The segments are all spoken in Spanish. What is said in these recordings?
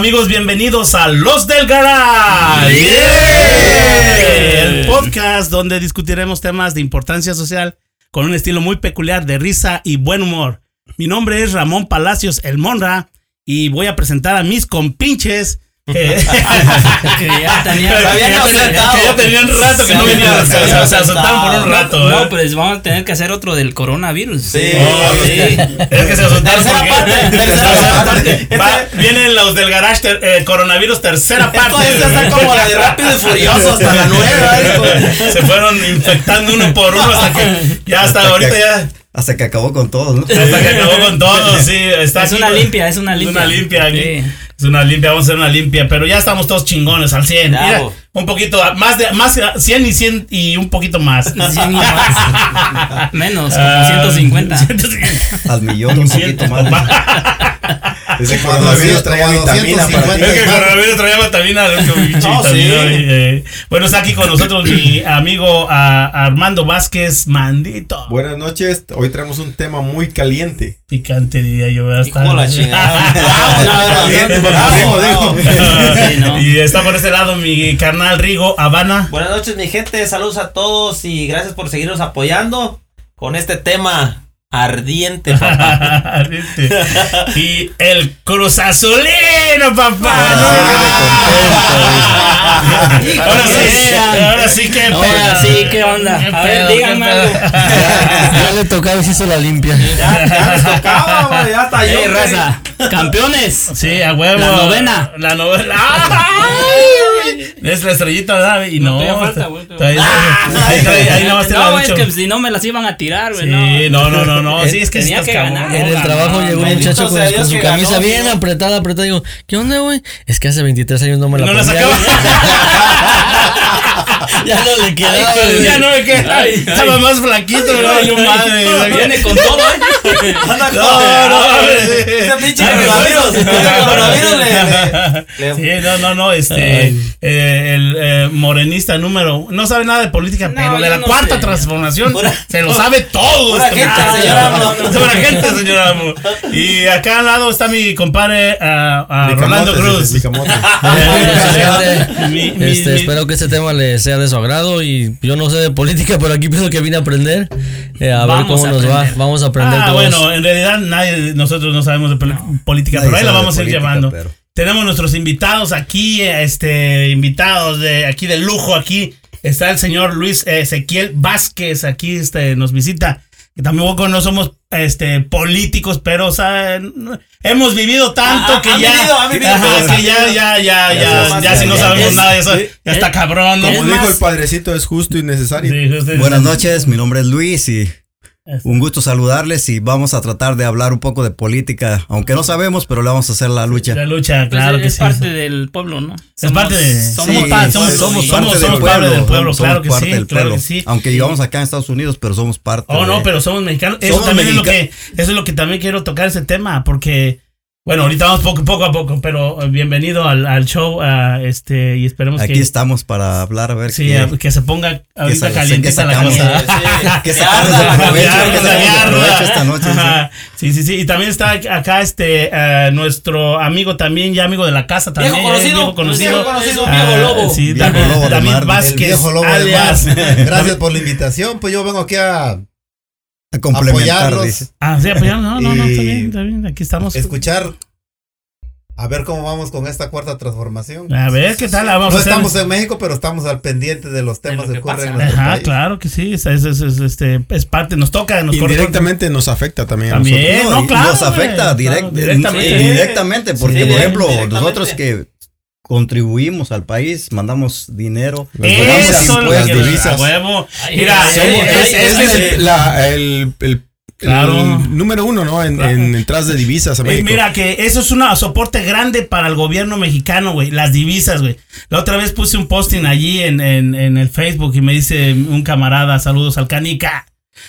amigos, bienvenidos a Los del Garage. El podcast donde discutiremos temas de importancia social con un estilo muy peculiar de risa y buen humor. Mi nombre es Ramón Palacios El Monra y voy a presentar a mis compinches. Que, ya tenían, rato que no venían. Se, se, se asustaron por un rato. No, ¿eh? pues vamos a tener que hacer otro del coronavirus. Sí. Oh, Sí. Es que se asustaron Tercera porque- parte, tercera parte. Va, vienen los del garage ter- eh, coronavirus tercera parte. Esto está como la de Rápido y Furioso hasta la nueva. ¿eh? Se fueron infectando uno por uno hasta que ya hasta, Hasta ahorita que- ya Hasta que acabó con todo, ¿no? hasta que acabó con todo, sí, está Es aquí. una limpia, es una limpia. Es una limpia aquí. Sí. Es una limpia, vamos a hacer una limpia, pero ya estamos todos chingones al 100. Mira, un poquito más de más 100 y 100 y un poquito más. Cien y más. Menos, como Ah, 150. 150. Al millón, un poquito más. Ese Cuando coronavirus traía como vitamina para 250. ti. Es que el coronavirus traía vitamina. No, sí. eh, Bueno, está aquí con nosotros mi amigo ah, Armando Vázquez Mandito. Buenas noches, hoy traemos un tema muy caliente. Picante diría yo. de la. Y está por este lado mi carnal Rigo Habana. Buenas noches, mi gente. Saludos a todos y gracias por seguirnos apoyando con este tema ardiente, papá. y el Cruz Azulino, papá. ahora sí, ahora sí que. Ahora sí, ¿qué onda? ¿Qué A ver, díganme algo. Ya le tocaba y se hizo la limpia. Ya, ya les tocaba, güey, ya está yo. ¡Campeones! Sí, a huevo. La novena. La novena. ¡Ay! Es la estrellita, ¿verdad? Y no. todavía falta, güey, Ahí, ahí, ahí, ahí nomás te la No, he es que si no me las iban a tirar, güey. Sí, no, no, no, no. Sí, es que Tenía que ganar. En el No, trabajo no, llegó un muchacho con, su camisa ganó, bien ¿no? apretada, apretada. Digo, ¿qué onda, güey? Es que hace 23 años no me la No la sacaba. ya no le quedaba. Ay, ya no me queda. Ay, Estaba ay. más flaquito, no, yo madre. Viene con todo, ¿eh? Anda No, con- no, Ese pinche coronavirus. Sí, no, no, no, este, eh, el eh, morenista número, no sabe nada de política, No, pero de la no cuarta sé. transformación Pura- se lo sabe todo. pura este gente, señor Amo. Pura gente, señor Amo. Y acá al lado está mi compadre ah, Mi Rolando Cruz. mi- Este, mi- espero que este tema le sea de su agrado y yo no sé de política, pero aquí pienso que vine a aprender. Eh, a ver cómo a nos va. Vamos a aprender Ah, todos. bueno, en realidad nadie, nosotros no sabemos de política, pero ahí la vamos a ir llevando. pero- Tenemos nuestros invitados aquí, este, invitados de aquí de lujo aquí. Está el señor Luis Ezequiel Vázquez, aquí este, nos visita. Que tampoco no somos este, políticos, pero o sea, hemos vivido tanto Ah, que ya, vivido, han vivido ajá, cosas, que ya, ya, ya, Ya ya, ya, si no ya- sabemos es- nada de eso, ya está cabrón, ¿no? Como Es dijo más- el padrecito, es justo y necesario. Sí, justo- Buenas noches, mi nombre es Luis y. un gusto saludarles y vamos a tratar de hablar un poco de política, aunque no sabemos, pero le vamos a hacer la lucha. La lucha, Pues claro que es sí. parte del pueblo, ¿no? Es parte de. somos Somos, Sí, parte, somos, parte del pueblo, somos claro que parte sí, del claro pueblo. que sí. Aunque vivamos acá en Estados Unidos, pero somos parte. Oh, no, de- pero somos mexicanos. Eso Somos también es lo que, eso es lo que también quiero tocar ese tema, porque, bueno, ahorita vamos poco, poco a poco, pero eh, bienvenido al, al show, este, y esperemos Aquí que, estamos para hablar, a ver sí, qué- que se ponga ahorita sa- calientita que la sacamos, cosa. Sí, sí. que Que que provecho ya. esta noche. sí. Ajá. Sí, sí, sí. Y también está acá este eh, nuestro amigo también, ya amigo de la casa también. Viejo conocido, viejo conocido. viejo conocido, Ah, viejo lobo. Sí, Viejo David, lobo de David Vázquez. Viejo lobo alias. Gracias por la invitación. Pues yo vengo aquí a A complementar, apoyarlos. dice. Ah, sí, apoyando. No, no, no, está bien, está bien. Aquí estamos. escuchar. A ver cómo vamos con esta cuarta transformación. A ver qué tal. Vamos No a hacer. estamos en México, pero estamos al pendiente de los temas lo que ocurren en Ajá, país. claro que sí. Es, es, es, es, este, es parte, nos toca, nos corre- Indirectamente nos afecta también a También, nosotros. no, claro. nos afecta güey, direct- claro, directamente. Directamente, porque Sí, por ejemplo, nosotros que contribuimos al país, mandamos dinero, Las Eso divisas, es lo las que divisas. a huevo. Ay, Mira, ay, es, el, la- el, el- Claro. el número uno, ¿no? En, Claro. en entradas de divisas a Eh, México. Mira que eso es un soporte grande para el gobierno mexicano, güey. Las divisas, güey. La otra vez puse un posting allí en, en, en el Facebook y me dice un camarada, saludos al canica.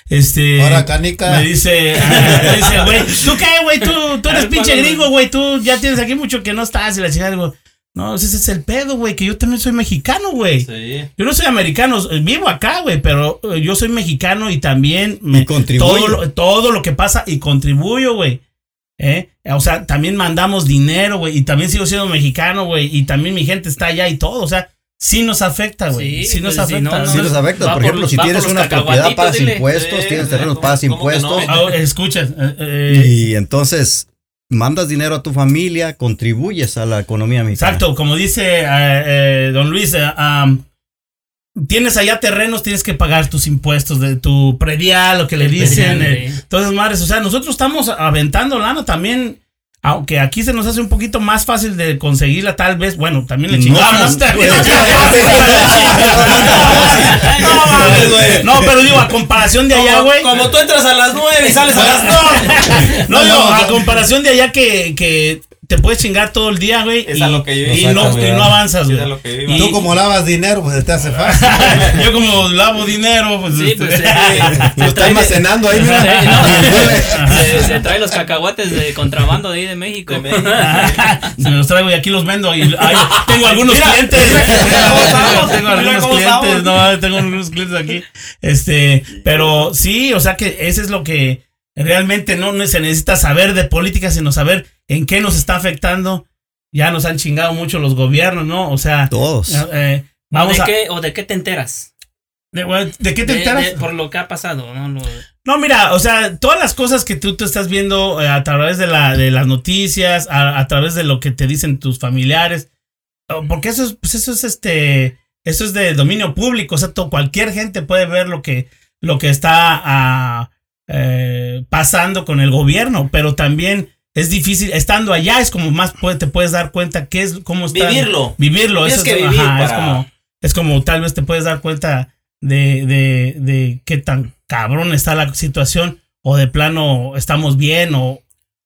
Este. Ahora, canica. Me dice, ah, me dice, güey, ¿tú qué, güey? Tú, tú eres pinche gringo, güey. Tú ya tienes aquí mucho que no estás y la chingada. Digo, no, ese es el pedo, güey, que yo también soy mexicano, güey. Sí. Yo no soy americano, eh, vivo acá, güey, pero eh, yo soy mexicano y también me Y contribuyo. todo lo, todo lo que pasa y contribuyo, güey. ¿eh? o sea, también mandamos dinero, güey, y también sigo siendo mexicano, güey, y también mi gente está allá y todo, o sea, sí nos afecta, güey. Sí, Sí, nos pues, si afecta. no, ¿no? Sí nos afecta. Por por ejemplo, si tienes una propiedad, pagas dile. impuestos, tienes ¿cómo terrenos, pagas no? impuestos. Ah, escucha, eh, eh, Y entonces mandas dinero a tu familia, contribuyes a la economía mexicana. Exacto, como dice eh, eh, don Luis, eh, am, tienes allá terrenos, tienes que pagar tus impuestos de tu predial, lo que le El dicen. eh, sí. Entonces, madres, o sea, nosotros estamos aventando lana también. Aunque aquí se nos hace un poquito más fácil de conseguirla, tal vez, bueno, también le chingamos. no, pero digo, a comparación de allá, güey. Como tú entras a las 9 y sales a las 2. No, digo, a comparación de allá que, que te puedes chingar todo el día, güey. Es y, a lo que yo y no, y no avanzas, Es güey. a lo que yo iba. Y- Tú como lavas dinero, pues te hace fácil. Yo como lavo dinero, pues. Sí, este, pues se, Lo está almacenando ahí, mira. Sí, no, se- se trae los cacahuates de contrabando de ahí de México. De México. Se me los traigo y aquí los vendo. Y ay, tengo algunos Mira, clientes. tengo algunos clientes. No, tengo algunos clientes aquí. Este, pero sí, o sea que ese es lo que realmente no no se necesita saber de política, sino saber en qué nos está afectando. Ya nos han chingado mucho los gobiernos, ¿no? O sea, Todos. eh, vamos ¿De a. qué, ¿O de qué te enteras? ¿De, de qué te De- enteras? de- por lo que ha pasado, ¿no? Lo- No, mira, o sea, todas las cosas que tú, tú estás viendo eh, a través de, la, de las noticias, a, a través de lo que te dicen tus familiares, porque eso es, pues eso es este, eso es de dominio público, o sea, cualquier gente puede ver lo que, lo que está ah, eh, pasando con el gobierno, pero también es difícil, estando allá es como más puede- te puedes dar cuenta qué es, cómo está. Vivirlo. Vivirlo, Tienes eso que es, vivir ajá, es como, es como tal vez te puedes dar cuenta de, de, de qué tan cabrón está la situación o de plano estamos bien o,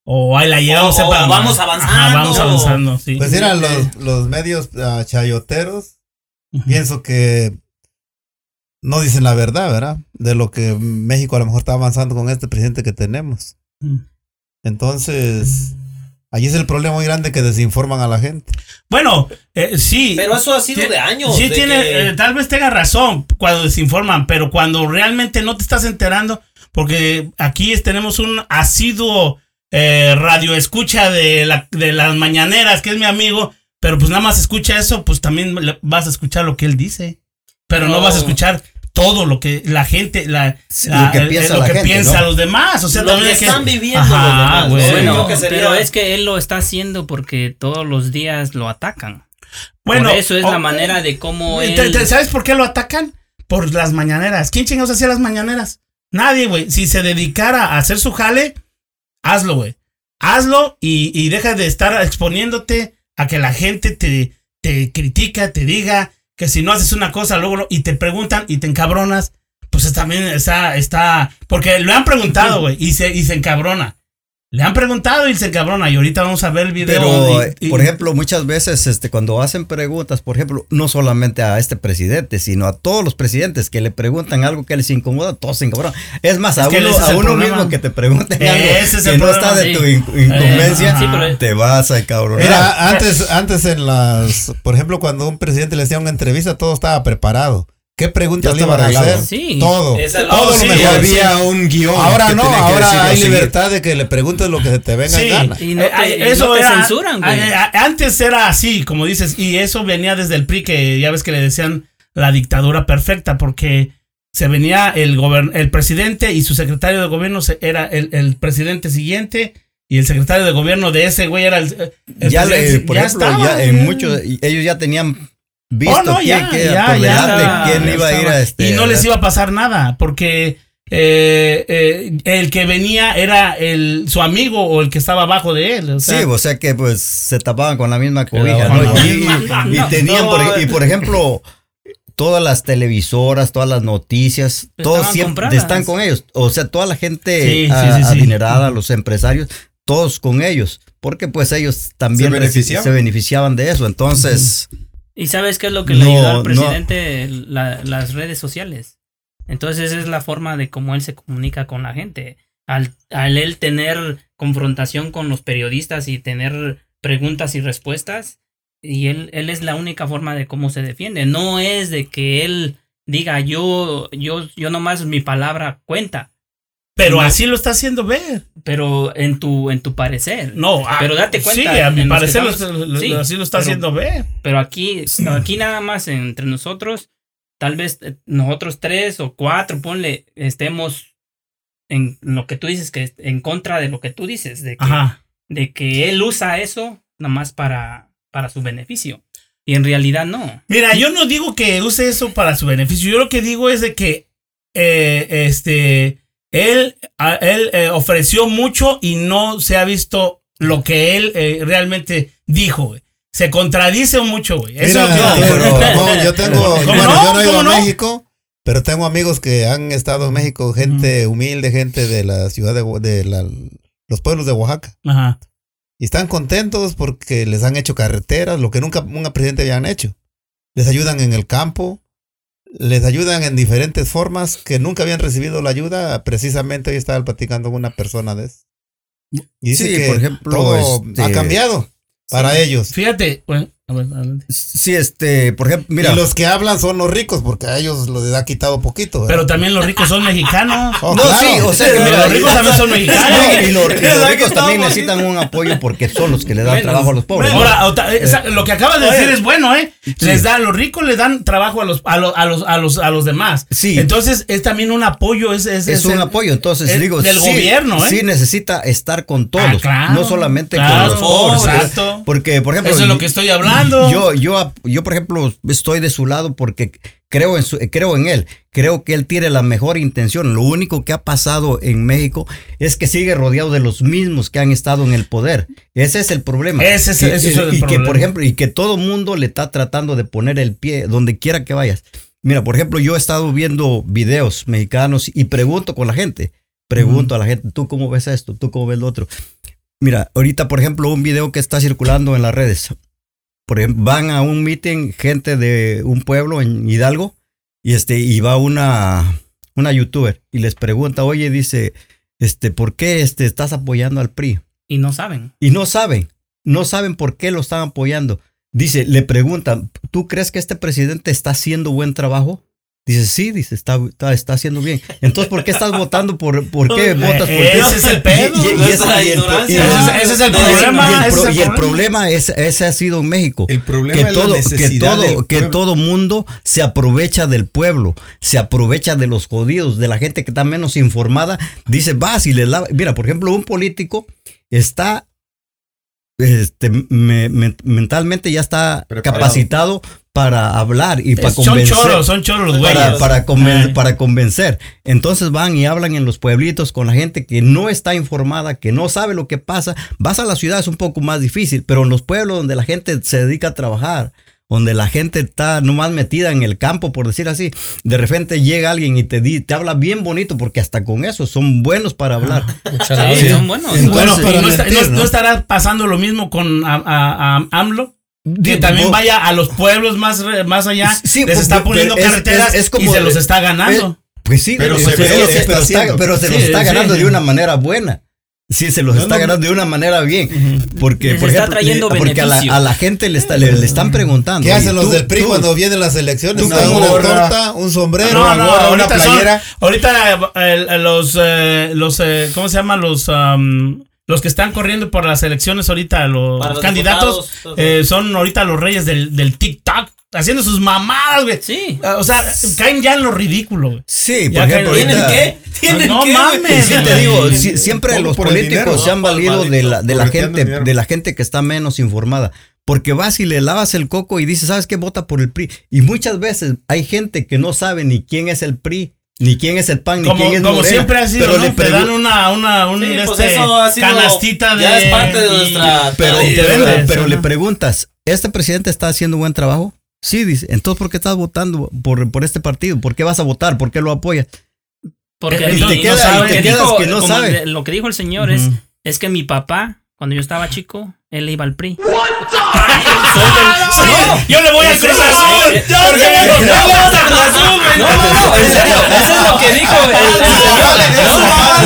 o ahí la llevamos. O- o sepa, vamos ajá, avanzando. vamos avanzando, sí. Pues eran los, los medios ah, chayoteros. Pienso que no dicen la verdad, ¿verdad? De lo que México a lo mejor está avanzando con este presidente que tenemos. Mm. Entonces, allí es el problema muy grande que desinforman a la gente. Bueno, eh, sí. Pero eso ha sido de años. Sí, de tiene, que- eh, tal vez tenga razón cuando desinforman, pero cuando realmente no te estás enterando, porque aquí es- tenemos un asiduo eh, radio escucha de, la, de las mañaneras, que es mi amigo, pero pues nada más escucha eso, pues también le- vas a escuchar lo que él dice, pero no, No. vas a escuchar todo lo que la gente, la, Sí, la- lo que piensa lo la que gente, piensa ¿no? los demás, o sea, Lo también que están viviendo Ajá, los demás. Bueno, pero es que él lo está haciendo porque todos los días lo atacan. Bueno, Por eso es la manera de cómo Te- él... te- ¿Sabes por qué lo atacan? Por las mañaneras. ¿Quién chingados hacía las mañaneras? Nadie, güey. Si se dedicara a hacer su jale, hazlo, güey. Hazlo y, y deja de estar exponiéndote a que la gente te, te critica, te diga que si no haces una cosa, luego lo- y te preguntan y te encabronas. Pues también está, está, porque le han preguntado, güey, y se, y se encabrona. Le han preguntado y se encabrona. Y ahorita vamos a ver el video. Pero, y- eh, y- por ejemplo, muchas veces este, cuando hacen preguntas, por ejemplo, no solamente a este presidente, sino a todos los presidentes que le preguntan algo que les incomoda, todos se incomodan. Es más, Es a uno, a uno problema. mismo que te pregunten Ese algo que no problema, está de sí. tu in- incumbencia, Eh, sí, pero- te vas a encabronar. Mira, antes, antes en las, por ejemplo, cuando un presidente le hacía una entrevista, todo estaba preparado. ¿Qué preguntas le iban a hacer? Sí. Todo. Esa todo lo mejor. había un guion. Ahora que no, tenía que ahora hay seguir. libertad de que le preguntes lo que se te venga Sí. en gana. Y no Eh, te, eh, no te era- censuran, güey. eh, eh, Antes era así, como dices, y eso venía desde el PRI, que ya ves que le decían la dictadura perfecta, porque se venía el, gobern el presidente y su secretario de gobierno se- era el, el presidente siguiente y el secretario de gobierno de ese güey era el, el Ya, le- por Ya ejemplo, estaba, ya en ya. muchos, ellos ya tenían visto Oh, no, quién ya, quién ya iba a ir a este. Y no les dar- iba a pasar nada, porque eh, eh, el que venía era el, su amigo o el que estaba abajo de él. o sea, Sí, o sea que pues se tapaban con la misma cobija, ¿no? Y, y- y tenían, No, por, y por ejemplo, todas las televisoras, todas las noticias, todos siempre compradas. están con ellos. O sea, toda la gente Sí, sí, a- sí, sí. adinerada, los empresarios, todos con ellos, porque pues ellos también Se reci- beneficiaban. se beneficiaban de eso. Entonces, ¿Y sabes qué es lo que le ayudó al no. presidente? La- las redes sociales. Entonces esa es la forma de cómo él se comunica con la gente. Al, al él tener confrontación con los periodistas y tener preguntas y respuestas, y él, él es la única forma de cómo se defiende. No es de que él diga yo, yo, yo nomás mi palabra cuenta. Pero así lo está haciendo ver. Pero en tu, en tu parecer. No, ah, Pero date cuenta, Sí, a mi parecer lo- estamos- lo- sí, así lo está pero- haciendo ver. Pero aquí, aquí nada más entre nosotros, tal vez eh, nosotros tres o cuatro, ponle, estemos en lo que tú dices, que en contra de lo que tú dices, de que, Ajá. de que él usa eso nada más para, para su beneficio. Y en realidad no. Mira, yo no digo que use eso para su beneficio. Yo lo que digo es de que eh, este él, él eh, ofreció mucho y no se ha visto lo que él eh, realmente dijo. güey. Se contradice mucho, güey. Eso Mira, es lo que yo no, yo tengo, ¿Cómo bueno, no? yo no he ido ¿Cómo a no? México, pero tengo amigos que han estado en México, gente humilde, gente de la ciudad de, Oa- de la- los pueblos de Oaxaca. Ajá. Y están contentos porque les han hecho carreteras, lo que nunca un presidente habían hecho. Les ayudan en el campo, les ayudan en diferentes formas que nunca habían recibido la ayuda. Precisamente hoy estaba platicando con una persona de eso. Y dice Sí, que por ejemplo, todo este- ha cambiado para ellos. Fíjate, bueno. Sí, este, por ejemplo, mira. Y los que hablan son los ricos porque a ellos les ha quitado poquito. ¿verdad? pero también los ricos son mexicanos. Oh, no, claro. sí, o sea, que Pero mira, los ricos también son mexicanos. No, y, los, y los ¿Verdad que ricos también necesitan un apoyo porque son los que le dan trabajo a los pobres. ¿no? Ahora, esa- lo que acabas de decir es bueno, ¿eh? Les da, los ricos le dan trabajo a los, a los, a los, a los, a los demás. Sí. Entonces es también un apoyo, es, es, es un el- apoyo, entonces es digo, del sí, gobierno, ¿eh? sí necesita estar con todos, Ah, claro, no solamente claro, con los pobres, exacto. porque por ejemplo, Eso es lo que estoy hablando. Yo, yo, yo, por ejemplo, estoy de su lado porque creo en su, creo en él. Creo que él tiene la mejor intención. Lo único que ha pasado en México es que sigue rodeado de los mismos que han estado en el poder. Ese es el problema. Ese es- Que- ese es el y que, problema. por ejemplo, y que todo mundo le está tratando de poner el pie donde quiera que vayas. Mira, por ejemplo, yo he estado viendo videos mexicanos y pregunto con la gente. Pregunto a la gente, ¿tú cómo ves esto? ¿Tú cómo ves lo otro? Mira, ahorita, por ejemplo, un video que está circulando en las redes. Por ejemplo, van a un meeting gente de un pueblo en Hidalgo y este y va una una youtuber y les pregunta, "Oye, dice, este, ¿por qué este estás apoyando al PRI?" Y no saben. Y no saben, no saben por qué lo están apoyando. Dice, le preguntan, ¿tú crees que este presidente está haciendo buen trabajo? Dice, sí, dice, está, está, está haciendo bien. Entonces, ¿por qué estás votando por, por qué votas por Eh, Ese es el pedo. Y- y- y el Ese es- el problema, y el problema. es, ese ha sido en México El problema que es la todo, que necesidad todo, que todo mundo se aprovecha del pueblo, se aprovecha de los jodidos, de la gente que está menos informada. Dice, vas y le lava. Mira, por ejemplo, un político está este, me- me- mentalmente ya está Preparado. capacitado para hablar y para son convencer. choros, son choros los güeyes. Para, para, conven- Ay. para convencer. Entonces van y hablan en los pueblitos con la gente que no está informada, que no sabe lo que pasa. Vas a la ciudad es un poco más difícil, pero en los pueblos donde la gente se dedica a trabajar, donde la gente está nomás metida en el campo, por decir así, de repente llega alguien y te, di- te habla bien bonito, porque hasta con eso son buenos para hablar. Muchas Sí, son buenos. Entonces, Bueno, no, está- mentir, no- ¿no? no estará pasando lo mismo con a- a- a- AMLO. Que también vaya a los pueblos más, más allá, Sí, les está poniendo es- carreteras es- es como y se los está ganando. Pues sí, Pero pero, se pero- pero está está, pero los Sí, está sí. ganando de una manera buena. Sí, se los No, está no, ganando de una manera bien. Porque, Les por está ejemplo, trayendo le- porque a la, a la gente le, está, le, le están preguntando. ¿Qué hacen los del PRI tú- cuando vienen las elecciones? tú Una, torta, un sombrero, No, una gorra, una son- playera. ahorita eh, los, eh, los eh, ¿cómo se llaman? Los, am, los que están corriendo por las elecciones ahorita, los candidatos, diputados. eh, son ahorita los reyes del, del TikTok, haciendo sus mamadas, güey. Sí. Ah, O sea, caen ya en lo ridículo, güey. Sí, por ejemplo. ¿Tienen qué? ¿Tienen No qué, mames. Sí, te digo, sí, siempre los el políticos dinero, se han valido de la, de la gente, de la gente que está menos informada. Porque vas y le lavas el coco y dices, ¿sabes qué? Vota por el PRI. Y muchas veces hay gente que no sabe ni quién es el PRI, ni quién es el PAN, ni Como, quién es como Morena. siempre ha sido, pero ¿no? le Te dan una, una, un, Sí, pues este, eso ha sido- canastita de... ya es parte de y- nuestra Pero, Y pero, le preguntas, ¿este presidente está haciendo buen trabajo? Sí, dice. Entonces, ¿por qué estás votando por, por este partido? ¿Por qué vas a votar? ¿Por qué lo apoyas? Porque Y lo- te no quedas- sabe, y te que quedas dijo- que no como sabe. de- Lo que dijo el señor es, es que mi papá, cuando yo estaba chico, él iba al PRI. Yo le voy a Cruz Azul. Yo le voy a Cruz Azul. No, no, no, en serio, eso es lo que dijo. Ah,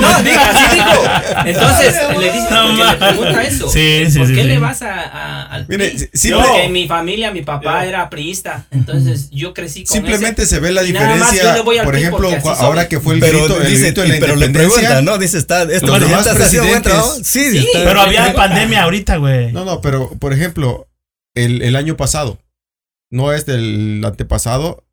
No, diga, así dijo. Entonces, le dice, le pregunta eso. Sí, sí, ¿Por sí, qué sí. le vas a, a- al Mire, PRI? porque en mi familia, mi papá era priista. Entonces, yo crecí con Simplemente ese- se ve la y nada más yo diferencia. le voy al Por ejemplo, ahora que fue el grito, el grito de la y- pero le independencia. pregunta, ¿no? Dice, está, más están haciendo buen presidentes. trabajo. Sí, Sí, Pero había pandemia ahorita, güey. No, no, pero por ejemplo, el, el año pasado, no es del antepasado,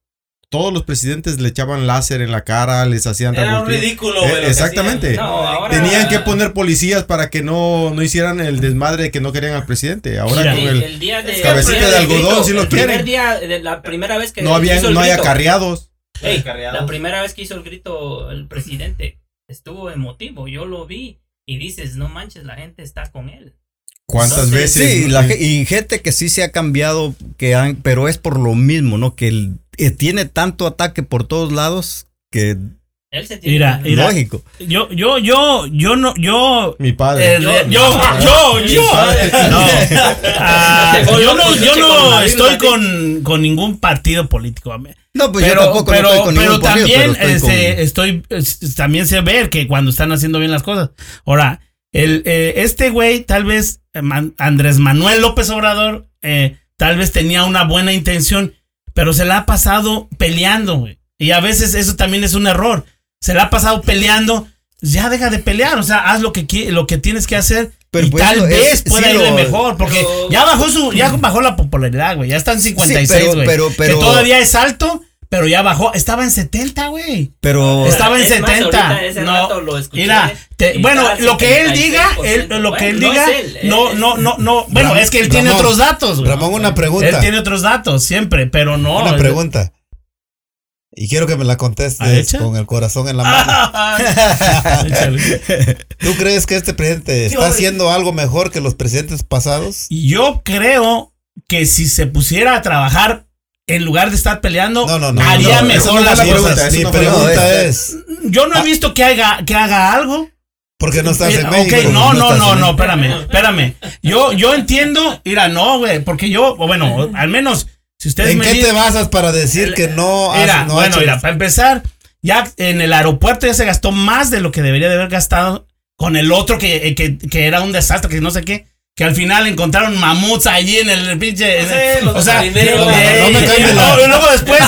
todos los presidentes le echaban láser en la cara, les hacían Era un ridículo, Eh, güey. exactamente. hacían. No, ahora- Tenían que poner policías para que no, no hicieran el desmadre de que no querían al presidente. Ahora Mira, con el, el, día de cabecita el de algodón, grito, sí lo el primer quieren. día de la primera vez que no había, hizo el no hay grito. acarreados. Ey, Acarreados. la primera vez que hizo el grito el presidente estuvo emotivo, yo lo vi y dices, no manches, la gente está con él. ¿Cuántas Entonces, veces? Sí, la y gente que sí se ha cambiado, que han, pero es por lo mismo, ¿no? Que el- eh, tiene tanto ataque por todos lados que Él se tiene Mira, que- mira. lógico. Yo, yo, yo, yo no, yo. Mi padre. eh, Yo- yo, yo, yo, no. Ah, yo no, yo no estoy con, con ningún partido político. No, pues pero, yo tampoco pero, no estoy con pero ningún partido, también pero estoy con- este, estoy, también sé ver que cuando están haciendo bien las cosas. Ahora, el, eh, este güey, tal vez eh, Andrés Manuel López Obrador, eh, tal vez tenía una buena intención, pero se la ha pasado peleando, güey. Y a veces eso también es un error. Se la ha pasado peleando. Ya deja de pelear, o sea, haz lo que lo que tienes que hacer Pero y pues tal es- vez pueda sí irle lo- mejor, porque Pero- ya bajó su, ya bajó la popularidad, güey, ya está en 56, pero- güey. pero- pero- que todavía es alto, pero ya bajó, estaba en 70, güey. Pero Estaba en Es más, 70. ahorita ese no, rato lo escuché mira, te- bueno, lo que él diga, 76%. él- lo que él Bueno, diga, no él, no, no, no, no, bueno, Ramón, es que él tiene Ramón, otros datos, güey. Ramón, una pregunta. Él tiene otros datos, siempre, pero no. Una pregunta. Y quiero que me la ¿Ah, contestes con el corazón en la mano. ¿Tú crees que este presidente está haciendo algo mejor que los presidentes pasados? Yo creo que si se pusiera a trabajar en lugar de estar peleando, No, no, no. haría no, mejor no las cosas. Mi no pregunta es- es, Yo no he visto que haga, que haga algo. ¿por qué no estás Mira, en México? no, no, no, en no, espérame, espérame. Yo, yo entiendo, mira, no, güey, porque yo, o bueno, al menos, si ustedes ¿En me qué dicen- te basas para decir que no has Mira, no ha bueno, hecho- mira, para empezar, ya en el aeropuerto ya se gastó más de lo que debería de haber gastado con el otro que, eh, que, que era un desastre, que no sé qué. Que al final encontraron mamuts allí en el pinche. O sea, eh, No me y- luego- después,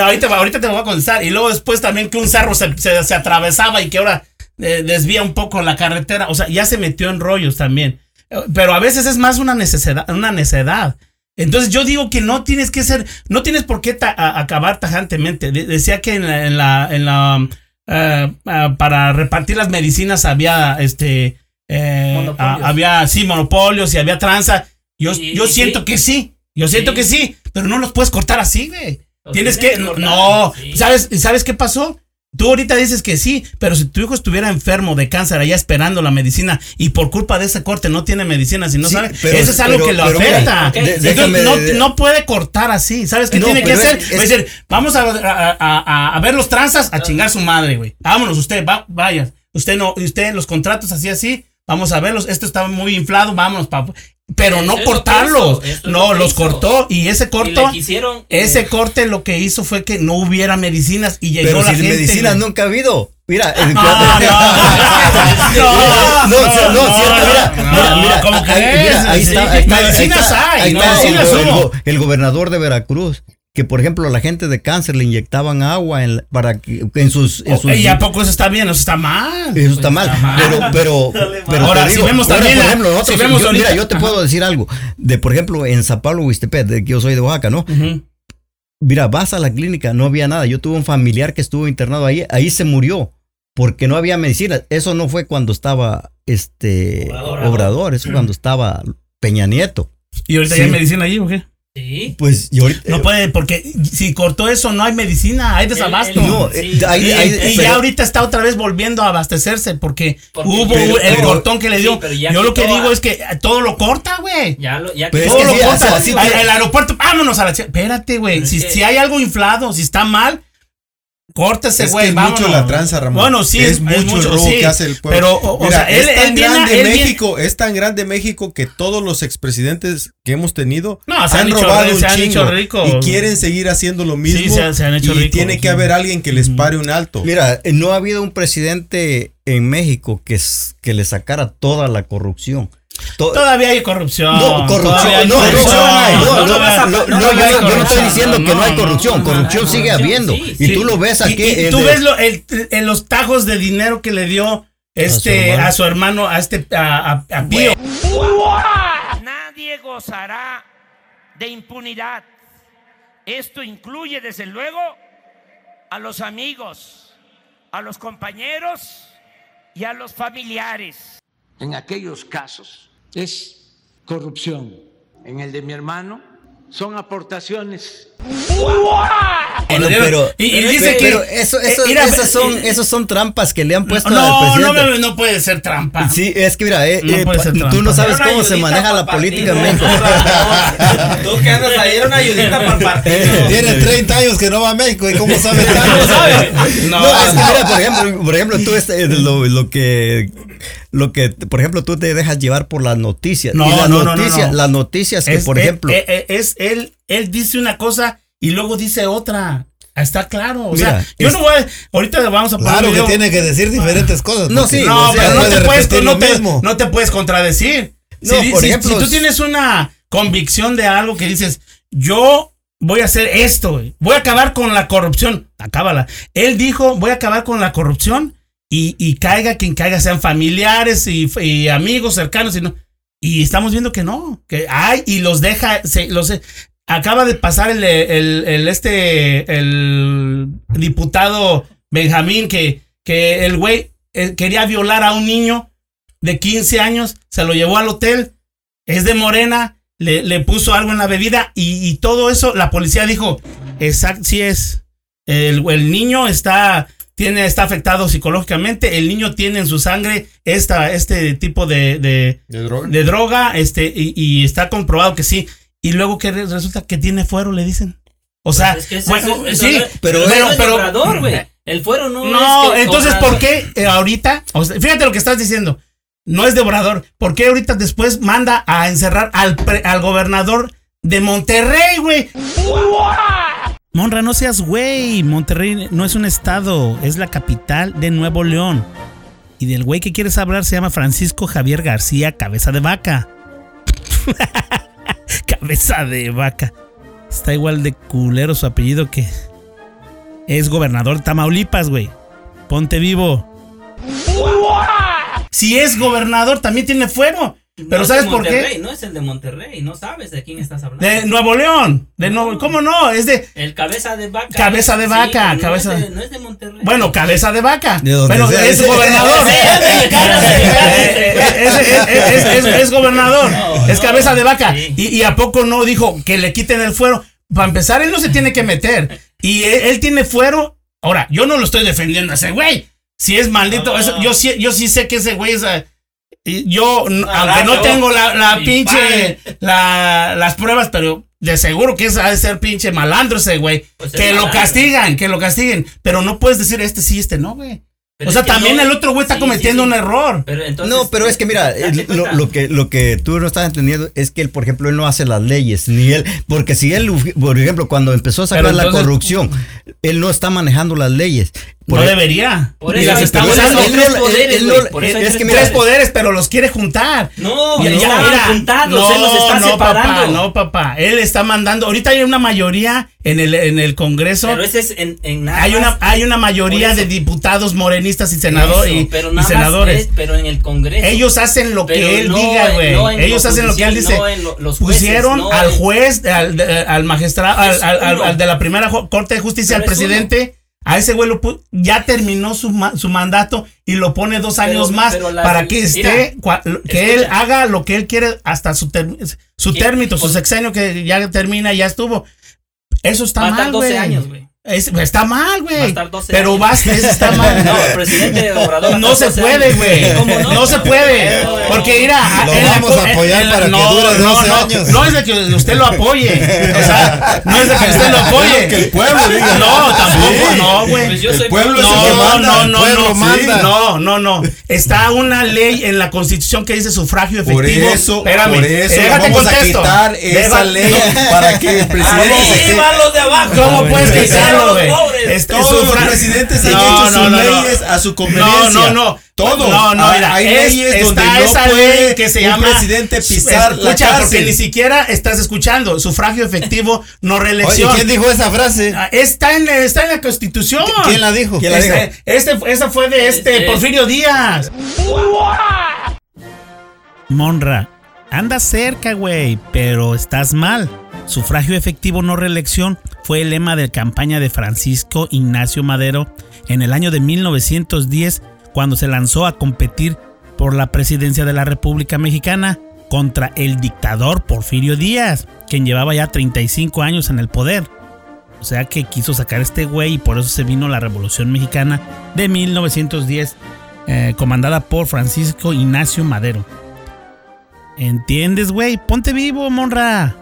ahorita, ahorita te lo voy a contestar. Y luego después también que un cerro se, se- se atravesaba y que ahora eh, desvía un poco la carretera. O sea, ya se metió en rollos también. Eh, Pero a veces es más una necesidad, una necedad. Entonces yo digo que no tienes que ser, no tienes por qué ta- acabar tajantemente. De- decía que en la, en la, en la, eh, ah, para repartir las medicinas había este, eh, había sí monopolios y había tranza. Yo, Y- yo y siento sí. que sí, yo siento Sí. que sí, pero no los puedes cortar así, güey. Tienes que, que cortar, no, sí. ¿sabes, ¿sabes qué pasó? Tú ahorita dices que sí, pero si tu hijo estuviera enfermo de cáncer allá esperando la medicina y por culpa de ese corte no tiene medicina, si no Sí, sabe, pero- eso es algo pero- que lo mira, afecta. déjame no, de- no puede cortar así. ¿Sabes qué No, tiene que hacer? es- Es, es- decir, vamos a, a- a- a ver los tranzas a chingar su madre, güey. Vámonos, usted, va, vaya. Usted no, usted los contratos así así, vamos a verlos. Esto está muy inflado, vámonos, pa- pero Eso no lo cortarlos. hizo, No, lo los hizo. cortó y ese Y corto. quisieron. Ese eh, corte lo que hizo fue que no hubiera medicinas y llegó Pero la si gente. medicinas güey. nunca ha habido. Mira, el- No, no, No, no, sí, no, cierto, mira, no, mira, mira, ¿cómo ahí- mira, ahí Sí, está, ahí está, ahí medicinas está, hay, ahí no, está el, medicinas el go- el gobernador de Veracruz, que por ejemplo la gente de cáncer le inyectaban agua en, para que en sus, en sus ¿Y a poco eso está bien? Eso está mal. Eso está mal, pero, pero, pero Ahora, te si digo, vemos ahora, también por la- ejemplo, nosotros, si vemos yo- mira, yo te Ajá. puedo decir algo, de por ejemplo, en Sao Paulo, Huistepec, de que yo soy de Oaxaca, ¿no? Mira, vas a la clínica, no había nada. Yo tuve un familiar que estuvo internado ahí, ahí se murió porque no había medicina. Eso no fue cuando estaba este Obrador. Obrador, eso cuando estaba Peña Nieto. ¿Y ahorita Sí. ya hay medicina allí o qué? Sí. Pues yo ahorita No puede, porque si cortó eso, no hay medicina, hay desabasto. El- el- no, Sí. eh, ahí- y y pero- ya ahorita está otra vez volviendo a abastecerse porque, Porque- hubo pero- el pero- cortón que le dio. Yo lo que digo a- es que todo lo corta, güey. Ya lo, ya Pero que es Todo que lo sí, corta. al aeropuerto, vámonos a la Espérate, güey. Si hay algo inflado, si está mal, Córtese, Es güey, que es mucho la tranza, Ramón. Bueno, sí, es, mucho el robo sí. que hace el pueblo. Pero, o, o Mira, sea, él, es tan él viene, grande él viene- México, es tan grande México que todos los expresidentes que hemos tenido No, se han, han hecho- robado un se han chingo hecho ricos. y quieren seguir haciendo lo mismo. Sí, se- se han hecho y ricos, tiene sí. que haber alguien que les pare un alto. Mira, eh, no ha habido un presidente en México que, que le sacara toda la corrupción. To- Todavía hay corrupción. No, corrupción, hay no, corrupción. no, no, no, No, no, no vas a- no, no no, vas yo no- yo no estoy diciendo que no hay corrupción, no, corrupción no, sigue corrupción, habiendo. sí, Y Sí. tú lo ves aquí. Y, en tú el- ves lo- el- en los tajos de dinero que le dio este hermano. a su hermano, a este a, a- a Pío. Nadie gozará de impunidad. Esto incluye, desde luego, a los amigos, a los compañeros y a los familiares. En aquellos casos es corrupción. En el de mi hermano son aportaciones. Bueno, Pero- pero, y- y dice que- pero eso, eso- eh, mira, esas, son, eh, esas son trampas que le han puesto al No, no, presidente. me- no puede ser trampa. Sí, es que mira, eh, No eh, puede ser pa- tú trampa. no sabes cómo se maneja la política en México. Tú que andas ahí, era una ayudita para el partido. Tiene 30 años que no va a México y cómo sabe tanto. No, No, es que mira, por ejemplo, por ejemplo, tú este, lo, lo que lo que por ejemplo tú te dejas llevar por las noticias No, y las no, no, no, noticias no. las noticias que es, por ejemplo eh, eh, es él, él dice una cosa y luego dice otra. Está claro. O Mira, sea, yo es- no voy a, ahorita vamos a poner Claro que tiene que decir diferentes cosas. No, sí, No, o sea, pero no te, puedes, no, te, mismo. no te puedes contradecir. No, si, por si- ejemplo, si tú es- tienes una convicción de algo que dices, yo voy a hacer esto, voy a acabar con la corrupción, acábala. Él dijo, voy a acabar con la corrupción y, y caiga quien caiga, sean familiares y, amigos cercanos y no. Y estamos viendo que no, que hay y los deja, se, los, acaba de pasar el, el, el este, el diputado Benjamín que, que el güey eh, quería violar a un niño de 15 años, se lo llevó al hotel, es de Morena, le, le puso algo en la bebida y, y todo eso, la policía dijo, exacto, sí es, el, el niño está, tiene, está afectado psicológicamente, el niño tiene en su sangre esta, este tipo de, de, ¿De droga? de droga, este, y, y está comprobado que sí. Y luego que re- resulta que tiene fuero, le dicen. O sea, Pues es que bueno, sí, pero, pero, no es pero- Obrador, güey. El fuero no, no, es que entonces, Obrador- ¿por qué eh, ahorita? o sea, fíjate lo que estás diciendo. No es de Obrador. ¿Por qué ahorita después manda a encerrar al, pre- al gobernador de Monterrey, güey? Monra, no seas güey. Monterrey no es un estado, es la capital de Nuevo León. Y del güey que quieres hablar se llama Francisco Javier García Cabeza de Vaca. Cabeza de Vaca. Está igual de culero su apellido que es gobernador de Tamaulipas, güey. Ponte vivo. Si es gobernador, también tiene fuero. Pero No es ¿sabes por qué? Monterrey, No es el de Monterrey, no sabes de quién estás hablando. De Nuevo León. De Nuevo, ¿Cómo no? Es de. El cabeza de vaca. Cabeza de Sí, vaca, no Es de, no es de Monterrey. Bueno, cabeza de vaca. De Bueno, sea. es gobernador. es, gobernador. No, es no, cabeza de vaca. sí. Y, y a poco no dijo que le quiten el fuero. Para empezar, él no se tiene que meter. Y él, él tiene fuero. Ahora, yo no lo estoy defendiendo a ese güey. Si es maldito, No. eso- yo, sí, yo sí sé que ese güey es. Yo, Ah, aunque no tengo la, la pinche, la- las pruebas, pero de seguro que es ha de ser pinche malandro ese güey. Pues es que lo malandro. castigan, que lo castiguen. Pero no puedes decir este sí, este no, güey. Pero o sea, también no- el otro güey está sí, cometiendo sí, sí. un error. Pero entonces, no, pero es que mira, lo, lo que lo que tú no estás entendiendo es que él, por ejemplo, él no hace las leyes, ni él, porque si él, por ejemplo, cuando empezó a sacar la corrupción, él no está manejando las leyes. Por no debería. Por Y eso no- no- es tres que mira, Tres poderes, pero los quiere juntar. No, ya, mira, juntados, él los está no, separando. Papá, no, papá. Él está mandando. Ahorita hay una mayoría en el, en el Congreso. Pero ese es en, en nada hay una, hay una mayoría de diputados morenistas y senadores Eso, y, pero y nada más senadores. es- pero en el Congreso. Ellos hacen lo Pero que él no diga, güey. no Ellos hacen lo que él dice. oposición, no en lo- los jueces, Pusieron no al juez, al, magistrado, al, de la primera Corte de Justicia, al es presidente. A ese güey lo ya terminó su, ma- su mandato y lo pone dos Pero- años más para que esté, mira, que él haga lo que él quiere hasta su, su término, su Pues- sexenio que ya termina, ya estuvo. Eso está Faltan mal, 12 güey. años, güey. Es- está mal, güey. Va a estar 12 Pero años. vas, eso está mal. No, el presidente Obrador. No se 12 puede, güey. ¿Cómo No se puede. Porque mira, Lo en la vamos a apoyar la- para que no, dure no, 12 no, años. No es de que usted lo apoye. O sea, no es de que usted lo apoye. Que el pueblo diga. No, tampoco, no, güey. Pues El pueblo es el No, que manda, no, no, no, manda. sí, no, no, no. Está una ley en la Constitución que dice sufragio efectivo. Por eso, Espérame, por eso déjate vamos a contesto. quitar esa ley para que el presidente se quede. ¡Arriba los de abajo! ¿Cómo puedes los güey? presidentes han No, hecho no, sus no, no. leyes a su conveniencia. No, no, no. Todos. No, no, mira, hay es- leyes donde no esa puede ley que se un llama presidente pisar la Escucha, porque cárcel. ni siquiera estás escuchando. Sufragio efectivo, no Oye, reelección. ¿quién dijo esa frase? Ah, Está en, la- está en la Constitución. ¿Quién la dijo? ¿Quién la dijo? Este, este- esa fue de este Eh, Porfirio Díaz. Monra, anda cerca, güey, pero estás mal. Sufragio efectivo, no reelección, fue el lema de campaña de Francisco Ignacio Madero en el año de 1910, cuando se lanzó a competir por la presidencia de la República Mexicana contra el dictador Porfirio Díaz, quien llevaba ya 35 años en el poder. O sea que quiso sacar a este güey y por eso se vino la Revolución Mexicana de 1910, eh, comandada por Francisco Ignacio Madero. ¿Entiendes, güey? Ponte vivo, monra.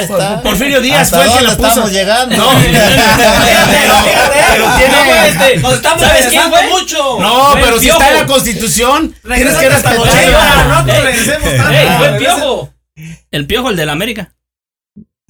Está. Porfirio Díaz ¿Hasta fue el que la puso. estamos llegando? No, pero, tiene. Nos estamos ¿Sabes quién regresando fue? mucho. No, pero si está en la. Constitución, tienes que respetarla. 80, no te regresemos tanto. Fue el piojo. El piojo, el de la América.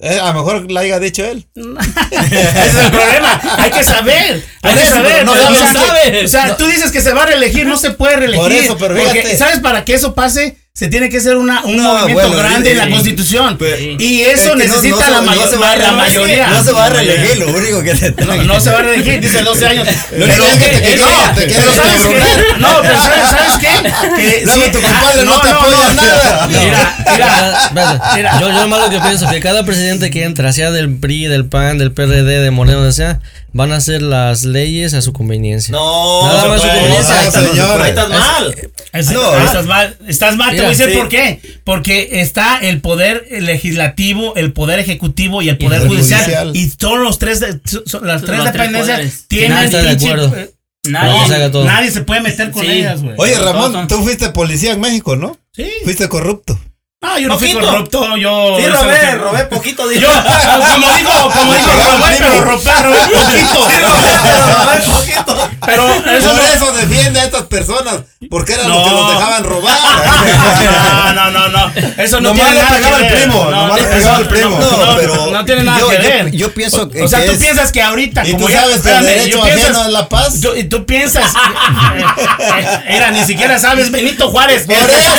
Eh, a lo mejor la haya dicho él. Ese es el problema. Hay que saber. Hay que eso, saber. pero no o, sea, sabe. que- o sea, tú dices que se va a reelegir, no se puede reelegir. Por eso, pero porque. ¿sabes? Para que eso pase, se tiene que hacer una, un No, movimiento bueno, grande sí, en la sí. Constitución. Pero- y Es eso que necesita no la, va mayoría. No se va a reelegir, lo único que se No, no se va a reelegir, dice 12 años. Lo único que te ¿sabes qué? No, pero ¿sabes, ¿sabes qué? Que tu compadre no te apoya nada. Mira, mira. Espérate. Mira. Yo, yo nomás lo que pienso que cada presidente que entra, sea del PRI, del PAN, del PRD, de Moreno, donde sea, van a hacer las leyes a su conveniencia. No, Nada no más su conveniencia. Ahí estás mal. Ah, ah. estás mal, estás mal, te voy a decir sí. por qué. Porque está el poder legislativo, el poder ejecutivo y el poder el judicial. judicial. Y todos los tres, de- son- las tres Los dependencias tienen Nadie está de pinche- acuerdo. eh, Nadie. Se puede meter con Sí. ellas, güey. Oye, Ramón, tú fuiste policía en México, ¿no? Sí. Fuiste corrupto. Ah, yo no fui Poquito. corrupto, yo. Sí, no robé, robé poquito. Yo, dijo. como dijo, como dijo Robert, pero robé, robé poquito. robé poquito. Pero eso Por no. eso defiende a estas personas, porque eran No. los que los dejaban robar. No, no, no, no. Eso no Nomás tiene nada que el ver. primo, No, nomás le eso pegaba el primo. No, No, no, pero no tiene nada yo- que yo- ver. yo pienso que- O sea, que tú es- piensas que ahorita. Y como tú ya- sabes que el derecho yo ajeno piensas- es la paz. y tú piensas. eh, eh, Mira, ni siquiera sabes Benito Juárez. Por eso.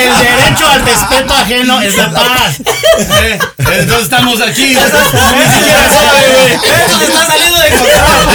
el el derecho al respeto ajeno es la paz. Eh, Entonces estamos aquí. Ni siquiera sabe, güey. Esto se está saliendo de control.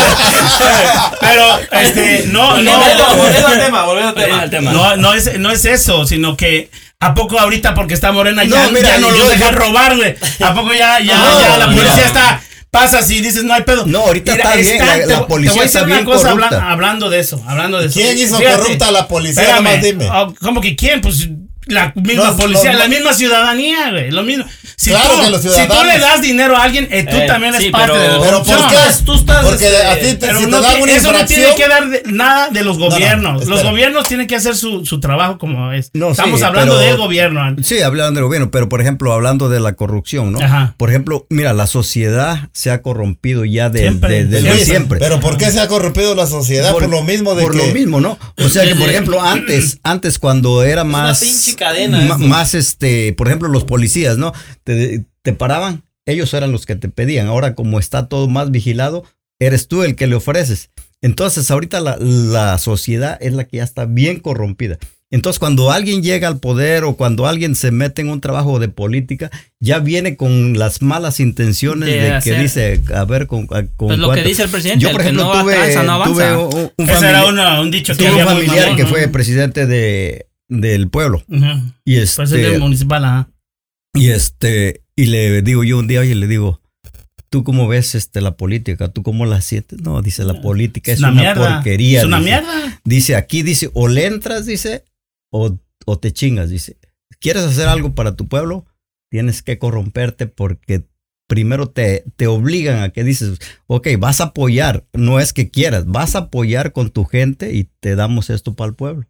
Pero, este, no, no. Volviendo al tema, volviendo al tema. al tema. No, no es, no es eso, sino que ¿a poco ahorita porque está morena ya No, mira, ya no yo- los dejan robar, güey? ¿A poco ya, ya, No, ya la mira. policía está pasa así dices no hay pedo? No, ahorita está bien, la- te- la te policía voy a decir está una bien cosa corrupta. hablando de eso, hablando de eso. ¿Quién hizo Fíjate, corrupta a la policía? espérame, dime. ah, ¿Cómo que quién? Pues la misma No, policía, no, la no. misma ciudadanía, güey, lo mismo. Si, Claro tú, que los si tú le das dinero a alguien, eh, tú Eh, también sí, eres parte pero- de la Pero ¿por qué? Tú estás, Porque este, a ti te, si no te dan ti- una eso no tiene que dar de- nada de los no, gobiernos. los gobiernos tienen que hacer su, su trabajo como es. No, Estamos sí, hablando pero- del gobierno. Sí, hablando del gobierno, pero por ejemplo, hablando de la corrupción, ¿no? Ajá. Por ejemplo, mira, la sociedad se ha corrompido ya de Siempre, de-. Pero ¿por qué se ha corrompido la sociedad? Por, lo mismo de por que... lo mismo, ¿no? O sea que, por ejemplo, antes, antes cuando era más, cadena eso. más, este, por ejemplo, los policías, ¿no? Te, te paraban, ellos eran los que te pedían. Ahora, como está todo más vigilado, eres tú el que le ofreces. Entonces, ahorita la, la sociedad es la que ya está bien corrompida. Entonces, cuando alguien llega al poder o cuando alguien se mete en un trabajo de política, ya viene con las malas intenciones De de, que hacer- dice, a ver, con, con Pues lo que cuánto. dice el presidente, Yo, por ejemplo, no tuve, avanza, no avanza. tuve un, un Ese era familiar- una- un dicho que tuve un familiar mamón, que fue presidente de, del pueblo. Ajá. Y Pues este, municipal, ajá. y este, y le digo yo un día, oye, le digo, ¿tú cómo ves este la política? ¿Tú cómo la sientes? No, dice, la política es, una, mierda. porquería. Es una dice. mierda. Dice, aquí dice, o le entras, dice, o, o te chingas, dice. ¿Quieres hacer algo para tu pueblo? Tienes que corromperte porque primero te, te obligan a que dices, ok, vas a apoyar, no es que quieras, vas a apoyar con tu gente y te damos esto para el pueblo.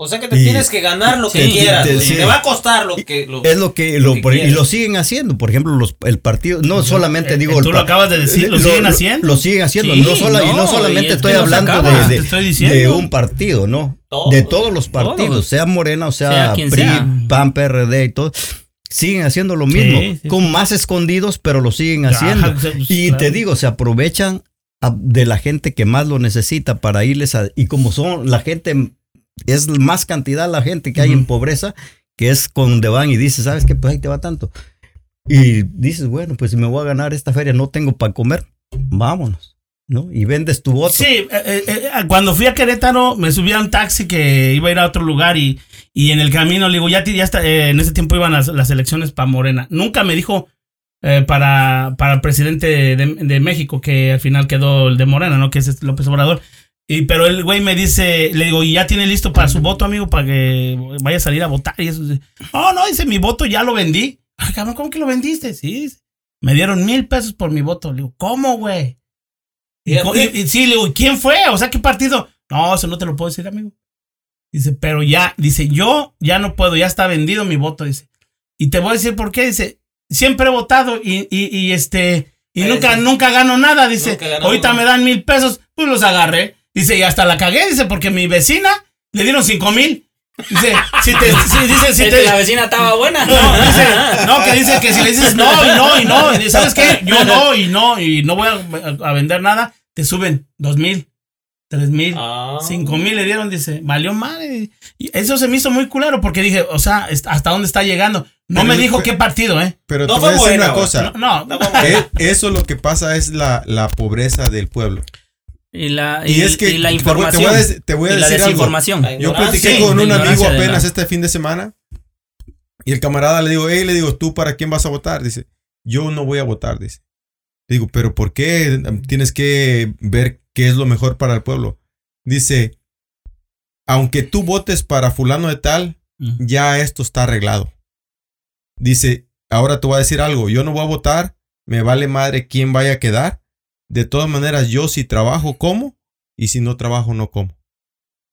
O sea que te Y- tienes que ganar lo que quieras. te- va a costar lo que. Lo, Es lo que, lo, que y lo siguen haciendo. Por ejemplo, los, el partido, no solamente eh, digo. tú el lo acabas de decir, ¿lo siguen haciendo? Lo, siguen haciendo. Sí, no sola- y no, y solamente es estoy hablando acaba, de, un partido, ¿no? Todos. de todos los partidos, Todos. sea Morena o sea, Sea PRI, sea. PAN, PRD y todo. Siguen haciendo lo mismo, Sí, sí, con más escondidos, pero lo siguen haciendo. Ajá, pues, Y claro. te digo, se aprovechan a- de la gente que más lo necesita para irles a... Y como son la gente, es más cantidad la gente que hay en pobreza, que es con donde van y dices, ¿sabes qué? Pues ahí te va tanto. Y dices, bueno, pues si me voy a ganar esta feria, no tengo para comer, vámonos, ¿no? Y vendes tu voto. Sí, eh, eh, eh, cuando fui a Querétaro me subí a un taxi que iba a ir a otro lugar y, y en el camino le digo, ya, ya está, eh, en ese tiempo iban las, las elecciones para Morena. Nunca me dijo para, para el presidente de, de México, que al final quedó el de Morena, ¿no? Que es López Obrador. Y, pero el güey me dice, le digo, ¿y ya tiene listo para su voto, amigo, para que vaya a salir a votar? Y eso, oh, no, dice, mi voto ya lo vendí. Ay, cabrón, ¿cómo que lo vendiste? Sí, dice, me dieron mil pesos por mi voto. Le digo, ¿cómo, güey? Y, sí, le digo, ¿quién fue? O sea, ¿qué partido? No, eso no te lo puedo decir, amigo. Dice, pero ya, dice, yo ya no puedo, ya está vendido mi voto, dice. Y te voy a decir por qué, dice, siempre he votado y, y, y este, y nunca, nunca gano nada, dice, Nunca ahorita nada. me dan mil pesos, pues los agarré. Dice, y hasta la cagué, dice, porque mi vecina le dieron cinco mil. Dice, si te, si- dice, si te, que la vecina estaba buena. no, dice, no, que dice que si le dices no y no y no, y ¿sabes qué? Yo no y no y no voy a, a vender nada, te suben dos mil, tres mil, Ah. cinco mil le dieron, dice, valió madre. Y eso se me hizo muy culero porque dije, o sea, ¿hasta dónde está llegando? No Pero- me dijo pero- qué partido, ¿eh? Pero No te fue voy a decir buena, una cosa. No, no. Eh, Eso lo que pasa es la, la pobreza del pueblo. Y la, Y y, es que y la te voy- te voy a información. te voy a y la decir algo. desinformación. Yo platiqué Sí, con un amigo apenas la- este fin de semana y el camarada le digo, hey, le digo, ¿tú para quién vas a votar? Dice, yo no voy a votar, dice. Le digo, pero ¿por qué tienes que ver qué es lo mejor para el pueblo? Dice, aunque tú votes para fulano de tal, ya esto está arreglado. Dice, ahora te voy a decir algo, yo no voy a votar, me vale madre quién vaya a quedar. De todas maneras, yo si trabajo, como, y si no trabajo, no como.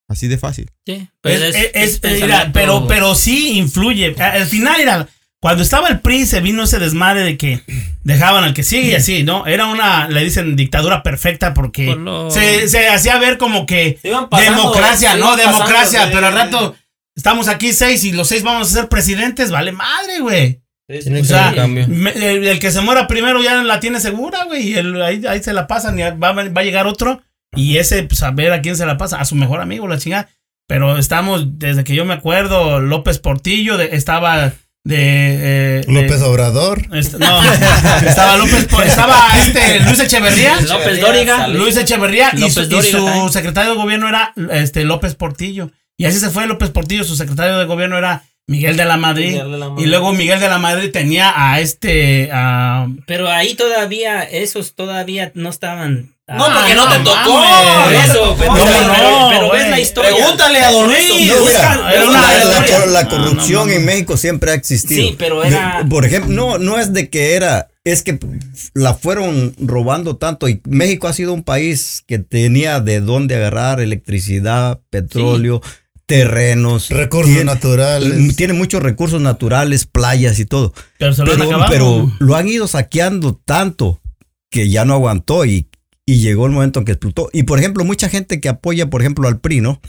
Así de fácil. Sí, pues Es- es- es- es es- mira, pensamiento- pero, pero sí influye. Al final era, cuando estaba el PRI se vino ese desmadre de que dejaban al que sigue y así, ¿no? Era una, le dicen dictadura perfecta porque Por lo- se, se hacía ver como que pasando, democracia, ¿no? Democracia, de- pero al rato estamos aquí seis y los seis vamos a ser presidentes, vale madre, güey. Tiene O que sea, haber cambio. me- el, el que se muera primero ya la tiene segura, güey, y el- ahí, ahí se la pasan y va, va a llegar otro y ese, pues a ver a quién se la pasa, a su mejor amigo, la chingada. Pero estamos, desde que yo me acuerdo, López Portillo de- estaba de... eh, López de- Obrador. est- no, estaba López, estaba este Luis Echeverría. López Dóriga. Luis Echeverría y, su, y su secretario de gobierno era este López Portillo. Y así se fue López Portillo, su secretario de gobierno era Miguel de la Madrid. Miguel de la Madrid. Y luego Miguel de la Madrid tenía a este a Pero ahí todavía, esos todavía no estaban. No, porque no te tocó. Eso, pero, No, no, pero- pero ves la historia. Pregúntale a Don la, la corrupción no, no. en México siempre ha existido. Sí, pero era- por ejemplo, no, no es de que era, es que la fueron robando tanto y México ha sido un país que tenía de dónde agarrar electricidad, petróleo, terrenos, Recursos tiene- naturales. Tiene muchos recursos naturales, playas y todo. pero se lo han Pero, acabado. pero lo han ido saqueando tanto que ya no aguantó y, y llegó el momento en que explotó. Y por ejemplo, mucha gente que apoya, por ejemplo, al PRI, ¿no?